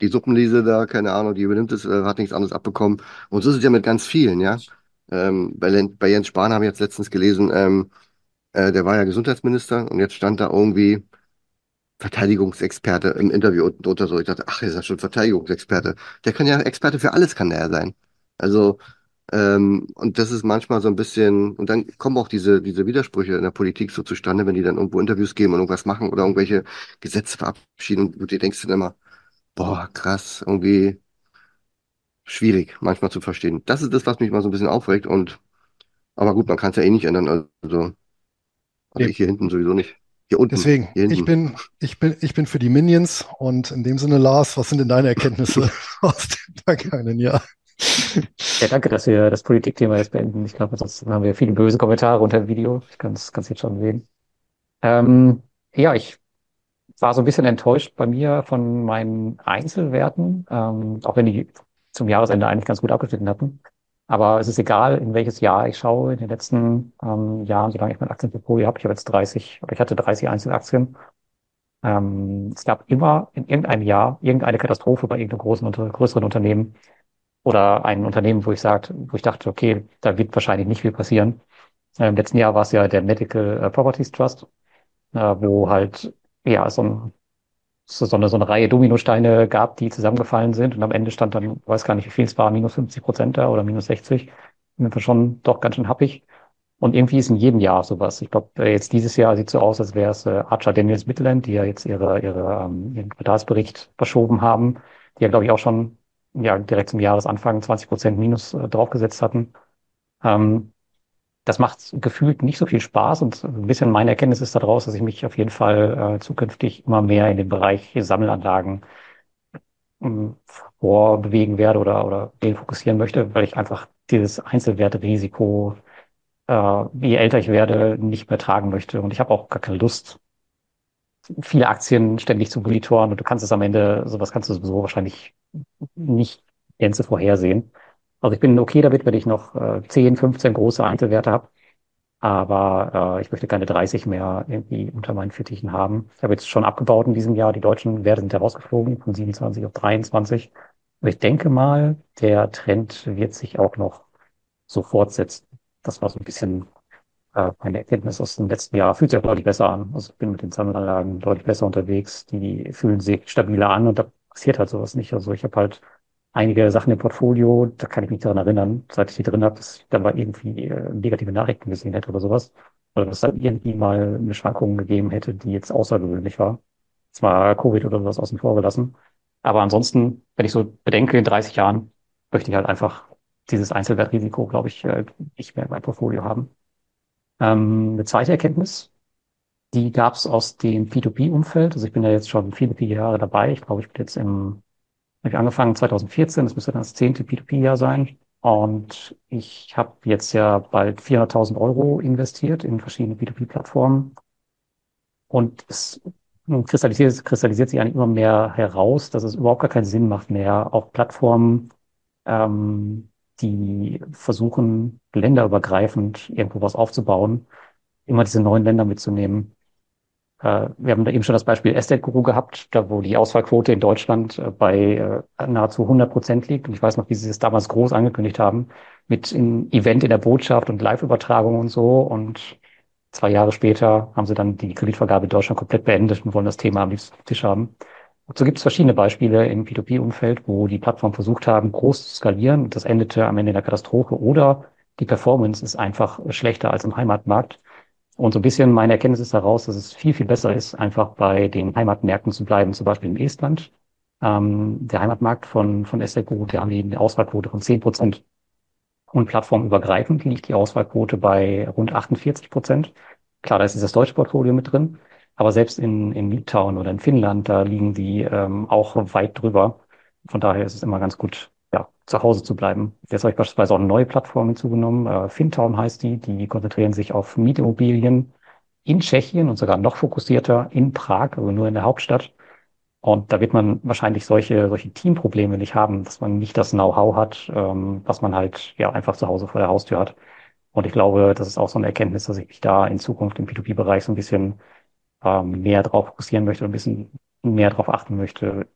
die Suppenliese da, keine Ahnung, die übernimmt es, äh, hat nichts anderes abbekommen. Und so ist es ja mit ganz vielen, ja. Ähm, bei, bei Jens Spahn habe ich jetzt letztens gelesen, ähm, äh, der war ja Gesundheitsminister und jetzt stand da irgendwie Verteidigungsexperte im Interview unten drunter so. Ich dachte, ach, ist ja schon Verteidigungsexperte. Der kann ja Experte für alles, kann der ja sein. Also, ähm, und das ist manchmal so ein bisschen, und dann kommen auch diese, diese Widersprüche in der Politik so zustande, wenn die dann irgendwo Interviews geben und irgendwas machen oder irgendwelche Gesetze verabschieden und du denkst dann immer, boah, krass, irgendwie schwierig manchmal zu verstehen. Das ist das, was mich mal so ein bisschen aufregt und, aber gut, man kann es ja eh nicht ändern. Also, also Nee. ich hier hinten sowieso nicht. Hier unten, Deswegen, hier ich bin, ich bin, ich bin für die Minions und in dem Sinne, Lars, was sind denn deine Erkenntnisse <laughs> aus dem vergangenen Jahr? Ja, danke, dass wir das Politikthema jetzt beenden. Ich glaube, sonst haben wir viele böse Kommentare unter dem Video. Ich kann es jetzt schon sehen. Ähm, ja, ich war so ein bisschen enttäuscht bei mir von meinen Einzelwerten, ähm, auch wenn die zum Jahresende eigentlich ganz gut abgeschnitten hatten. Aber es ist egal, in welches Jahr ich schaue in den letzten ähm, Jahren, solange ich mein Aktienportfolio habe. Ich habe jetzt 30 oder ich hatte 30 Einzelaktien. Ähm, es gab immer in irgendeinem Jahr irgendeine Katastrophe bei irgendeinem großen, unter, größeren Unternehmen oder ein Unternehmen, wo ich sagt, wo ich dachte, okay, da wird wahrscheinlich nicht viel passieren. Äh, Im letzten Jahr war es ja der Medical äh, Properties Trust, äh, wo halt ja so, ein, so, so eine, so eine Reihe Dominosteine gab, die zusammengefallen sind und am Ende stand dann, ich weiß gar nicht, wie viel es war, minus 50 Prozent da oder minus 60. Sind wir schon doch ganz schön happig. Und irgendwie ist in jedem Jahr sowas. Ich glaube, jetzt dieses Jahr sieht so aus, als wäre es äh, Archer Daniels Midland, die ja jetzt ihre, ihre, ähm, ihren Quartalsbericht verschoben haben, die ja, glaube ich, auch schon ja, direkt zum Jahresanfang 20 Prozent Minus äh, draufgesetzt hatten. Ähm, das macht gefühlt nicht so viel Spaß und ein bisschen meine Erkenntnis ist daraus, dass ich mich auf jeden Fall äh, zukünftig immer mehr in den Bereich Sammelanlagen ähm, vorbewegen werde oder, oder den fokussieren möchte, weil ich einfach dieses Einzelwertrisiko, äh, je älter ich werde, nicht mehr tragen möchte. Und ich habe auch gar keine Lust, viele Aktien ständig zu monitoren und du kannst es am Ende, sowas kannst du sowieso wahrscheinlich nicht Gänze vorhersehen. Also ich bin okay damit, wenn ich noch äh, 10, 15 große Einzelwerte habe, aber äh, ich möchte keine 30 mehr irgendwie unter meinen Fittichen haben. Ich habe jetzt schon abgebaut in diesem Jahr. Die deutschen Werte sind herausgeflogen von 27 auf 23. Aber ich denke mal, der Trend wird sich auch noch so fortsetzen. Das war so ein bisschen äh, meine Erkenntnis aus dem letzten Jahr. Fühlt sich auch deutlich besser an. Also ich bin mit den Sammelanlagen deutlich besser unterwegs. Die fühlen sich stabiler an und da passiert halt sowas nicht. Also ich habe halt einige Sachen im Portfolio, da kann ich mich daran erinnern, seit ich die drin habe, dass ich dann mal irgendwie äh, negative Nachrichten gesehen hätte oder sowas. Oder dass dann irgendwie mal eine Schwankung gegeben hätte, die jetzt außergewöhnlich war. Zwar Covid oder sowas außen vor gelassen. Aber ansonsten, wenn ich so bedenke, in 30 Jahren möchte ich halt einfach dieses Einzelwertrisiko, glaube ich, äh, nicht mehr in meinem Portfolio haben. Ähm, eine zweite Erkenntnis, die gab es aus dem P2P-Umfeld. Also ich bin ja jetzt schon viele, viele Jahre dabei. Ich glaube, ich bin jetzt im habe ich angefangen 2014, das müsste dann das zehnte P2P-Jahr sein. Und ich habe jetzt ja bald 400.000 Euro investiert in verschiedene P2P-Plattformen. Und es kristallisiert, kristallisiert sich eigentlich immer mehr heraus, dass es überhaupt gar keinen Sinn macht mehr, auf Plattformen, ähm, die versuchen, länderübergreifend irgendwo was aufzubauen, immer diese neuen Länder mitzunehmen. Äh, wir haben da eben schon das Beispiel Estate Guru gehabt, da wo die Auswahlquote in Deutschland äh, bei äh, nahezu 100 Prozent liegt. Und ich weiß noch, wie sie es damals groß angekündigt haben, mit einem Event in der Botschaft und Live-Übertragung und so. Und zwei Jahre später haben sie dann die Kreditvergabe in Deutschland komplett beendet und wollen das Thema am liebsten auf Tisch haben. Und so gibt es verschiedene Beispiele im P2P-Umfeld, wo die Plattformen versucht haben, groß zu skalieren. Und das endete am Ende in der Katastrophe oder die Performance ist einfach schlechter als im Heimatmarkt. Und so ein bisschen meine Erkenntnis ist daraus, dass es viel, viel besser ist, einfach bei den Heimatmärkten zu bleiben, zum Beispiel in Estland. Ähm, der Heimatmarkt von, von SLQ, der haben die eine Auswahlquote von 10 Prozent. Und plattformübergreifend liegt die Auswahlquote bei rund 48 Prozent. Klar, da ist das deutsche Portfolio mit drin. Aber selbst in, in Litauen oder in Finnland, da liegen die ähm, auch weit drüber. Von daher ist es immer ganz gut, ja, zu Hause zu bleiben. Jetzt habe ich beispielsweise auch eine neue Plattform hinzugenommen. Äh, Fintown heißt die. Die konzentrieren sich auf Mietimmobilien in Tschechien und sogar noch fokussierter in Prag, also nur in der Hauptstadt. Und da wird man wahrscheinlich solche, solche Teamprobleme nicht haben, dass man nicht das Know-how hat, ähm, was man halt ja einfach zu Hause vor der Haustür hat. Und ich glaube, das ist auch so eine Erkenntnis, dass ich mich da in Zukunft im P2P-Bereich so ein bisschen ähm, mehr drauf fokussieren möchte und ein bisschen mehr darauf achten möchte,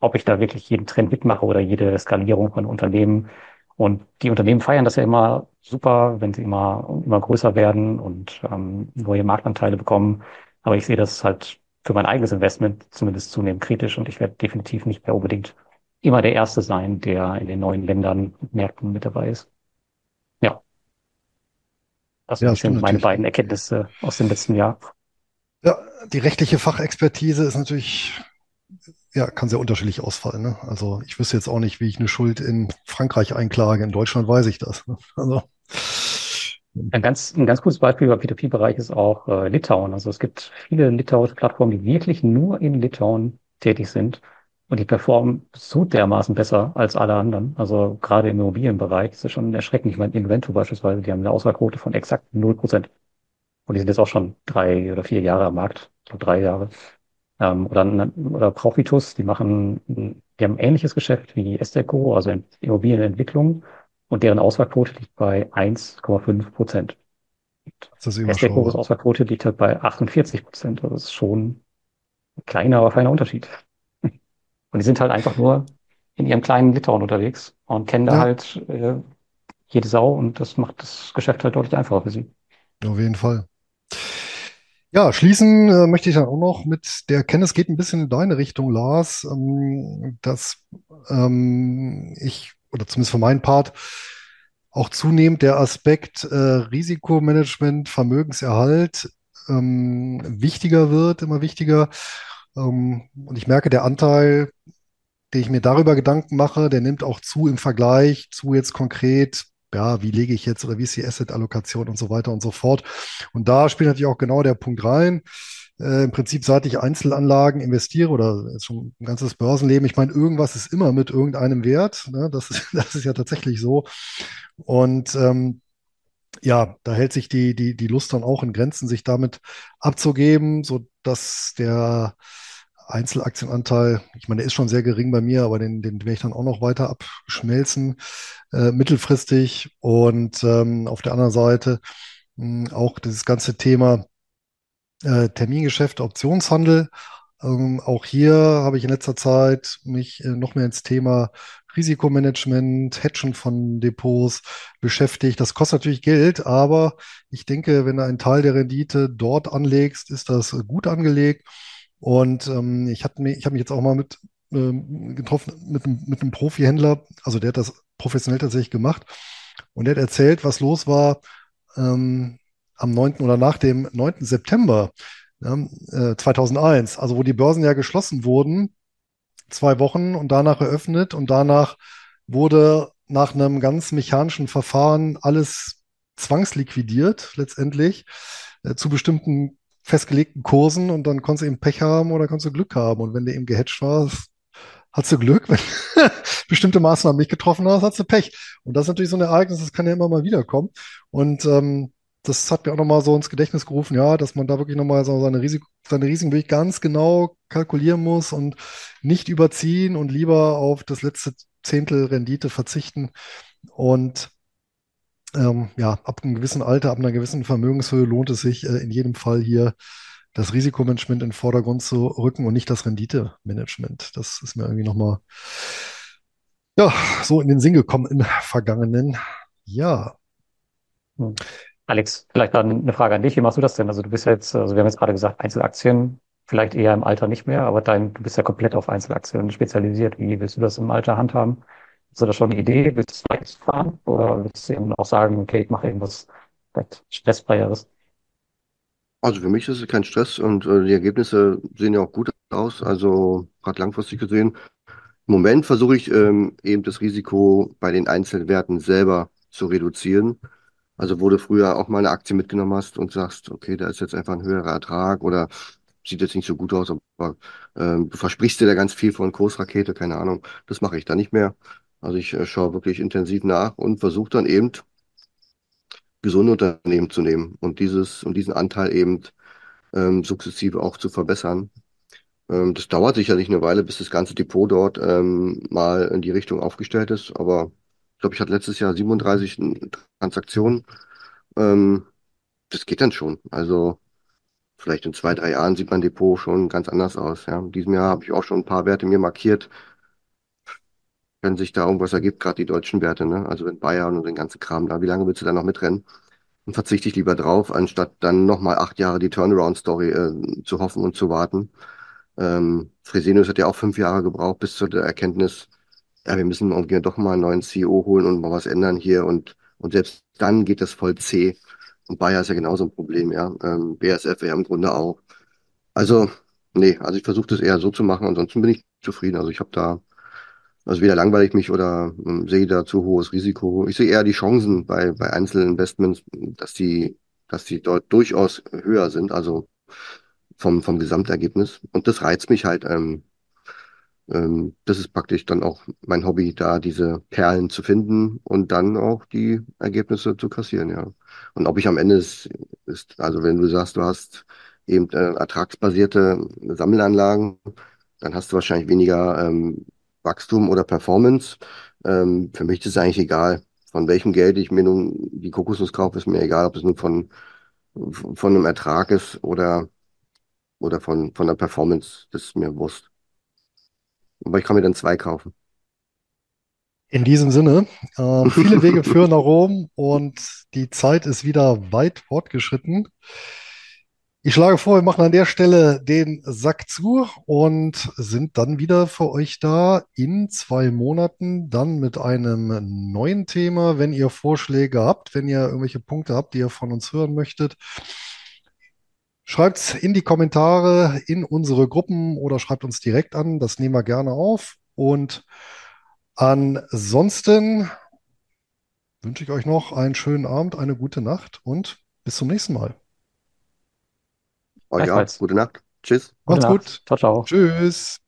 ob ich da wirklich jeden Trend mitmache oder jede Skalierung von Unternehmen. Und die Unternehmen feiern das ja immer super, wenn sie immer, immer größer werden und ähm, neue Marktanteile bekommen. Aber ich sehe das halt für mein eigenes Investment zumindest zunehmend kritisch und ich werde definitiv nicht mehr unbedingt immer der Erste sein, der in den neuen Ländern Märkten mit dabei ist. Ja. Das ja, sind meine beiden Erkenntnisse aus dem letzten Jahr. Ja, die rechtliche Fachexpertise ist natürlich ja, kann sehr unterschiedlich ausfallen. Ne? Also ich wüsste jetzt auch nicht, wie ich eine Schuld in Frankreich einklage. In Deutschland weiß ich das. Ne? Also. Ein ganz, ein ganz gutes Beispiel im P2P-Bereich ist auch äh, Litauen. Also es gibt viele litauische Plattformen, die wirklich nur in Litauen tätig sind und die performen so dermaßen besser als alle anderen. Also gerade im Immobilienbereich ist es schon erschreckend. Ich meine, Invento beispielsweise, die haben eine Auswahlquote von exakt 0%. Und die sind jetzt auch schon drei oder vier Jahre am Markt, so drei Jahre. Ähm, oder, oder Profitus, die machen, die haben ein ähnliches Geschäft wie Esteco, also Immobilienentwicklung, und deren Auswahlquote liegt bei 1,5 Prozent. Estecos Auswahlquote liegt halt bei 48 Prozent. Also das ist schon ein kleiner, aber feiner Unterschied. Und die sind halt einfach nur in ihrem kleinen Litauen unterwegs und kennen da halt äh, jede Sau und das macht das Geschäft halt deutlich einfacher für sie. Auf jeden Fall. Ja, schließen äh, möchte ich dann auch noch mit der Kenntnis geht ein bisschen in deine Richtung, Lars, ähm, dass ähm, ich, oder zumindest für meinen Part, auch zunehmend der Aspekt äh, Risikomanagement, Vermögenserhalt ähm, wichtiger wird, immer wichtiger. Ähm, und ich merke, der Anteil, den ich mir darüber Gedanken mache, der nimmt auch zu im Vergleich zu jetzt konkret ja, wie lege ich jetzt oder wie ist die Asset-Allokation und so weiter und so fort. Und da spielt natürlich auch genau der Punkt rein. Äh, Im Prinzip, seit ich Einzelanlagen investiere oder schon ein ganzes Börsenleben, ich meine, irgendwas ist immer mit irgendeinem Wert. Ne? Das, ist, <laughs> das ist ja tatsächlich so. Und ähm, ja, da hält sich die, die, die Lust dann auch in Grenzen, sich damit abzugeben, so dass der Einzelaktienanteil, ich meine, der ist schon sehr gering bei mir, aber den, den werde ich dann auch noch weiter abschmelzen, äh, mittelfristig. Und ähm, auf der anderen Seite mh, hm, auch dieses ganze Thema äh, Termingeschäft, Optionshandel. Ähm, auch hier habe ich in letzter Zeit mich äh, noch mehr ins Thema Risikomanagement, Hedgen von Depots beschäftigt. Das kostet natürlich Geld, aber ich denke, wenn du einen Teil der Rendite dort anlegst, ist das gut angelegt. Und ähm, ich hatte mich, ich habe mich jetzt auch mal mit ähm, getroffen mit, mit einem Profi-Händler, also der hat das professionell tatsächlich gemacht. Und der hat erzählt, was los war ähm, am 9. oder nach dem 9. September ja, äh, 2001, also wo die Börsen ja geschlossen wurden, zwei Wochen und danach eröffnet und danach wurde nach einem ganz mechanischen Verfahren alles zwangsliquidiert letztendlich äh, zu bestimmten festgelegten Kursen und dann konntest du eben Pech haben oder konntest du Glück haben. Und wenn du eben gehatcht warst, hast du Glück. <laughs> Wenn bestimmte Maßnahmen nicht getroffen hast, hast du Pech. Und das ist natürlich so ein Ereignis, das kann ja immer mal wiederkommen. Und ähm, das hat mir auch nochmal so ins Gedächtnis gerufen, ja, dass man da wirklich nochmal so seine, Risiko, seine Risiken wirklich ganz genau kalkulieren muss und nicht überziehen und lieber auf das letzte Zehntel Rendite verzichten. Und ähm, ja, ab einem gewissen Alter, ab einer gewissen Vermögenshöhe lohnt es sich äh, in jedem Fall hier das Risikomanagement in den Vordergrund zu rücken und nicht das Renditemanagement. Das ist mir irgendwie nochmal ja, so in den Sinn gekommen im vergangenen Jahr. Hm. Alex, vielleicht eine Frage an dich. Wie machst du das denn? Also du bist ja jetzt, also wir haben jetzt gerade gesagt, Einzelaktien, vielleicht eher im Alter nicht mehr, aber dein, du bist ja komplett auf Einzelaktien spezialisiert. Wie willst du das im Alter handhaben? Hast du da schon eine Idee? Willst du es fahren? Oder willst du eben auch sagen, okay, ich mache irgendwas stressfreieres? Also für mich ist es kein Stress und äh, die Ergebnisse sehen ja auch gut aus. Also gerade langfristig gesehen. Im Moment versuche ich ähm, eben das Risiko bei den Einzelwerten selber zu reduzieren. Also wo du früher auch mal eine Aktie mitgenommen hast und sagst, okay, da ist jetzt einfach ein höherer Ertrag oder sieht jetzt nicht so gut aus, aber ähm, du versprichst dir da ganz viel von Kursrakete, keine Ahnung. Das mache ich da nicht mehr. Also ich äh, schaue wirklich intensiv nach und versuche dann eben gesunde Unternehmen zu nehmen und dieses und diesen Anteil eben ähm, sukzessive auch zu verbessern. Ähm, das dauert sicherlich eine Weile, bis das ganze Depot dort ähm, mal in die Richtung aufgestellt ist. Aber ich glaube, ich hatte letztes Jahr 37 Transaktionen. Ähm, das geht dann schon. Also vielleicht in zwei, drei Jahren sieht mein Depot schon ganz anders aus. Ja. In diesem Jahr habe ich auch schon ein paar Werte mir markiert, wenn sich da irgendwas ergibt, gerade die deutschen Werte, ne? Also wenn Bayern und den ganzen Kram da, wie lange willst du da noch mitrennen? Dann verzichte ich lieber drauf, anstatt dann nochmal acht Jahre die Turnaround-Story äh, zu hoffen und zu warten. Ähm, Fresenius hat ja auch fünf Jahre gebraucht bis zu der Erkenntnis, ja, wir müssen irgendwie doch mal einen neuen CEO holen und mal was ändern hier und, und selbst dann geht das voll zäh. Und Bayer ist ja genauso ein Problem, ja. Ähm, BASF ja im Grunde auch. Also, nee, also ich versuche das eher so zu machen, ansonsten bin ich zufrieden. Also ich habe da, also weder langweile ich mich oder ähm, sehe da zu hohes Risiko. Ich sehe eher die Chancen bei, bei Einzelinvestments, dass die, dass die dort durchaus höher sind, also vom, vom Gesamtergebnis. Und das reizt mich halt, ähm, ähm, das ist praktisch dann auch mein Hobby, da diese Perlen zu finden und dann auch die Ergebnisse zu kassieren, ja. Und ob ich am Ende ist, ist also wenn du sagst, du hast eben äh, ertragsbasierte Sammelanlagen, dann hast du wahrscheinlich weniger ähm, Wachstum oder Performance. Ähm, für mich ist es eigentlich egal, von welchem Geld ich mir nun die Kokosnuss kaufe, ist mir egal, ob es nun von, von einem Ertrag ist oder, oder von, von der Performance, das ist mir Wurst. Aber ich kann mir dann zwei kaufen. In diesem Sinne, äh, viele Wege <laughs> führen nach Rom und die Zeit ist wieder weit fortgeschritten. Ich schlage vor, wir machen an der Stelle den Sack zu und sind dann wieder für euch da in zwei Monaten, dann mit einem neuen Thema. Wenn ihr Vorschläge habt, wenn ihr irgendwelche Punkte habt, die ihr von uns hören möchtet, schreibt es in die Kommentare in unsere Gruppen oder schreibt uns direkt an. Das nehmen wir gerne auf. Und ansonsten wünsche ich euch noch einen schönen Abend, eine gute Nacht und bis zum nächsten Mal. Ja, Gleichfalls. gute Nacht. Tschüss. Gute Macht's Nacht. gut. Ciao, ciao. Tschüss.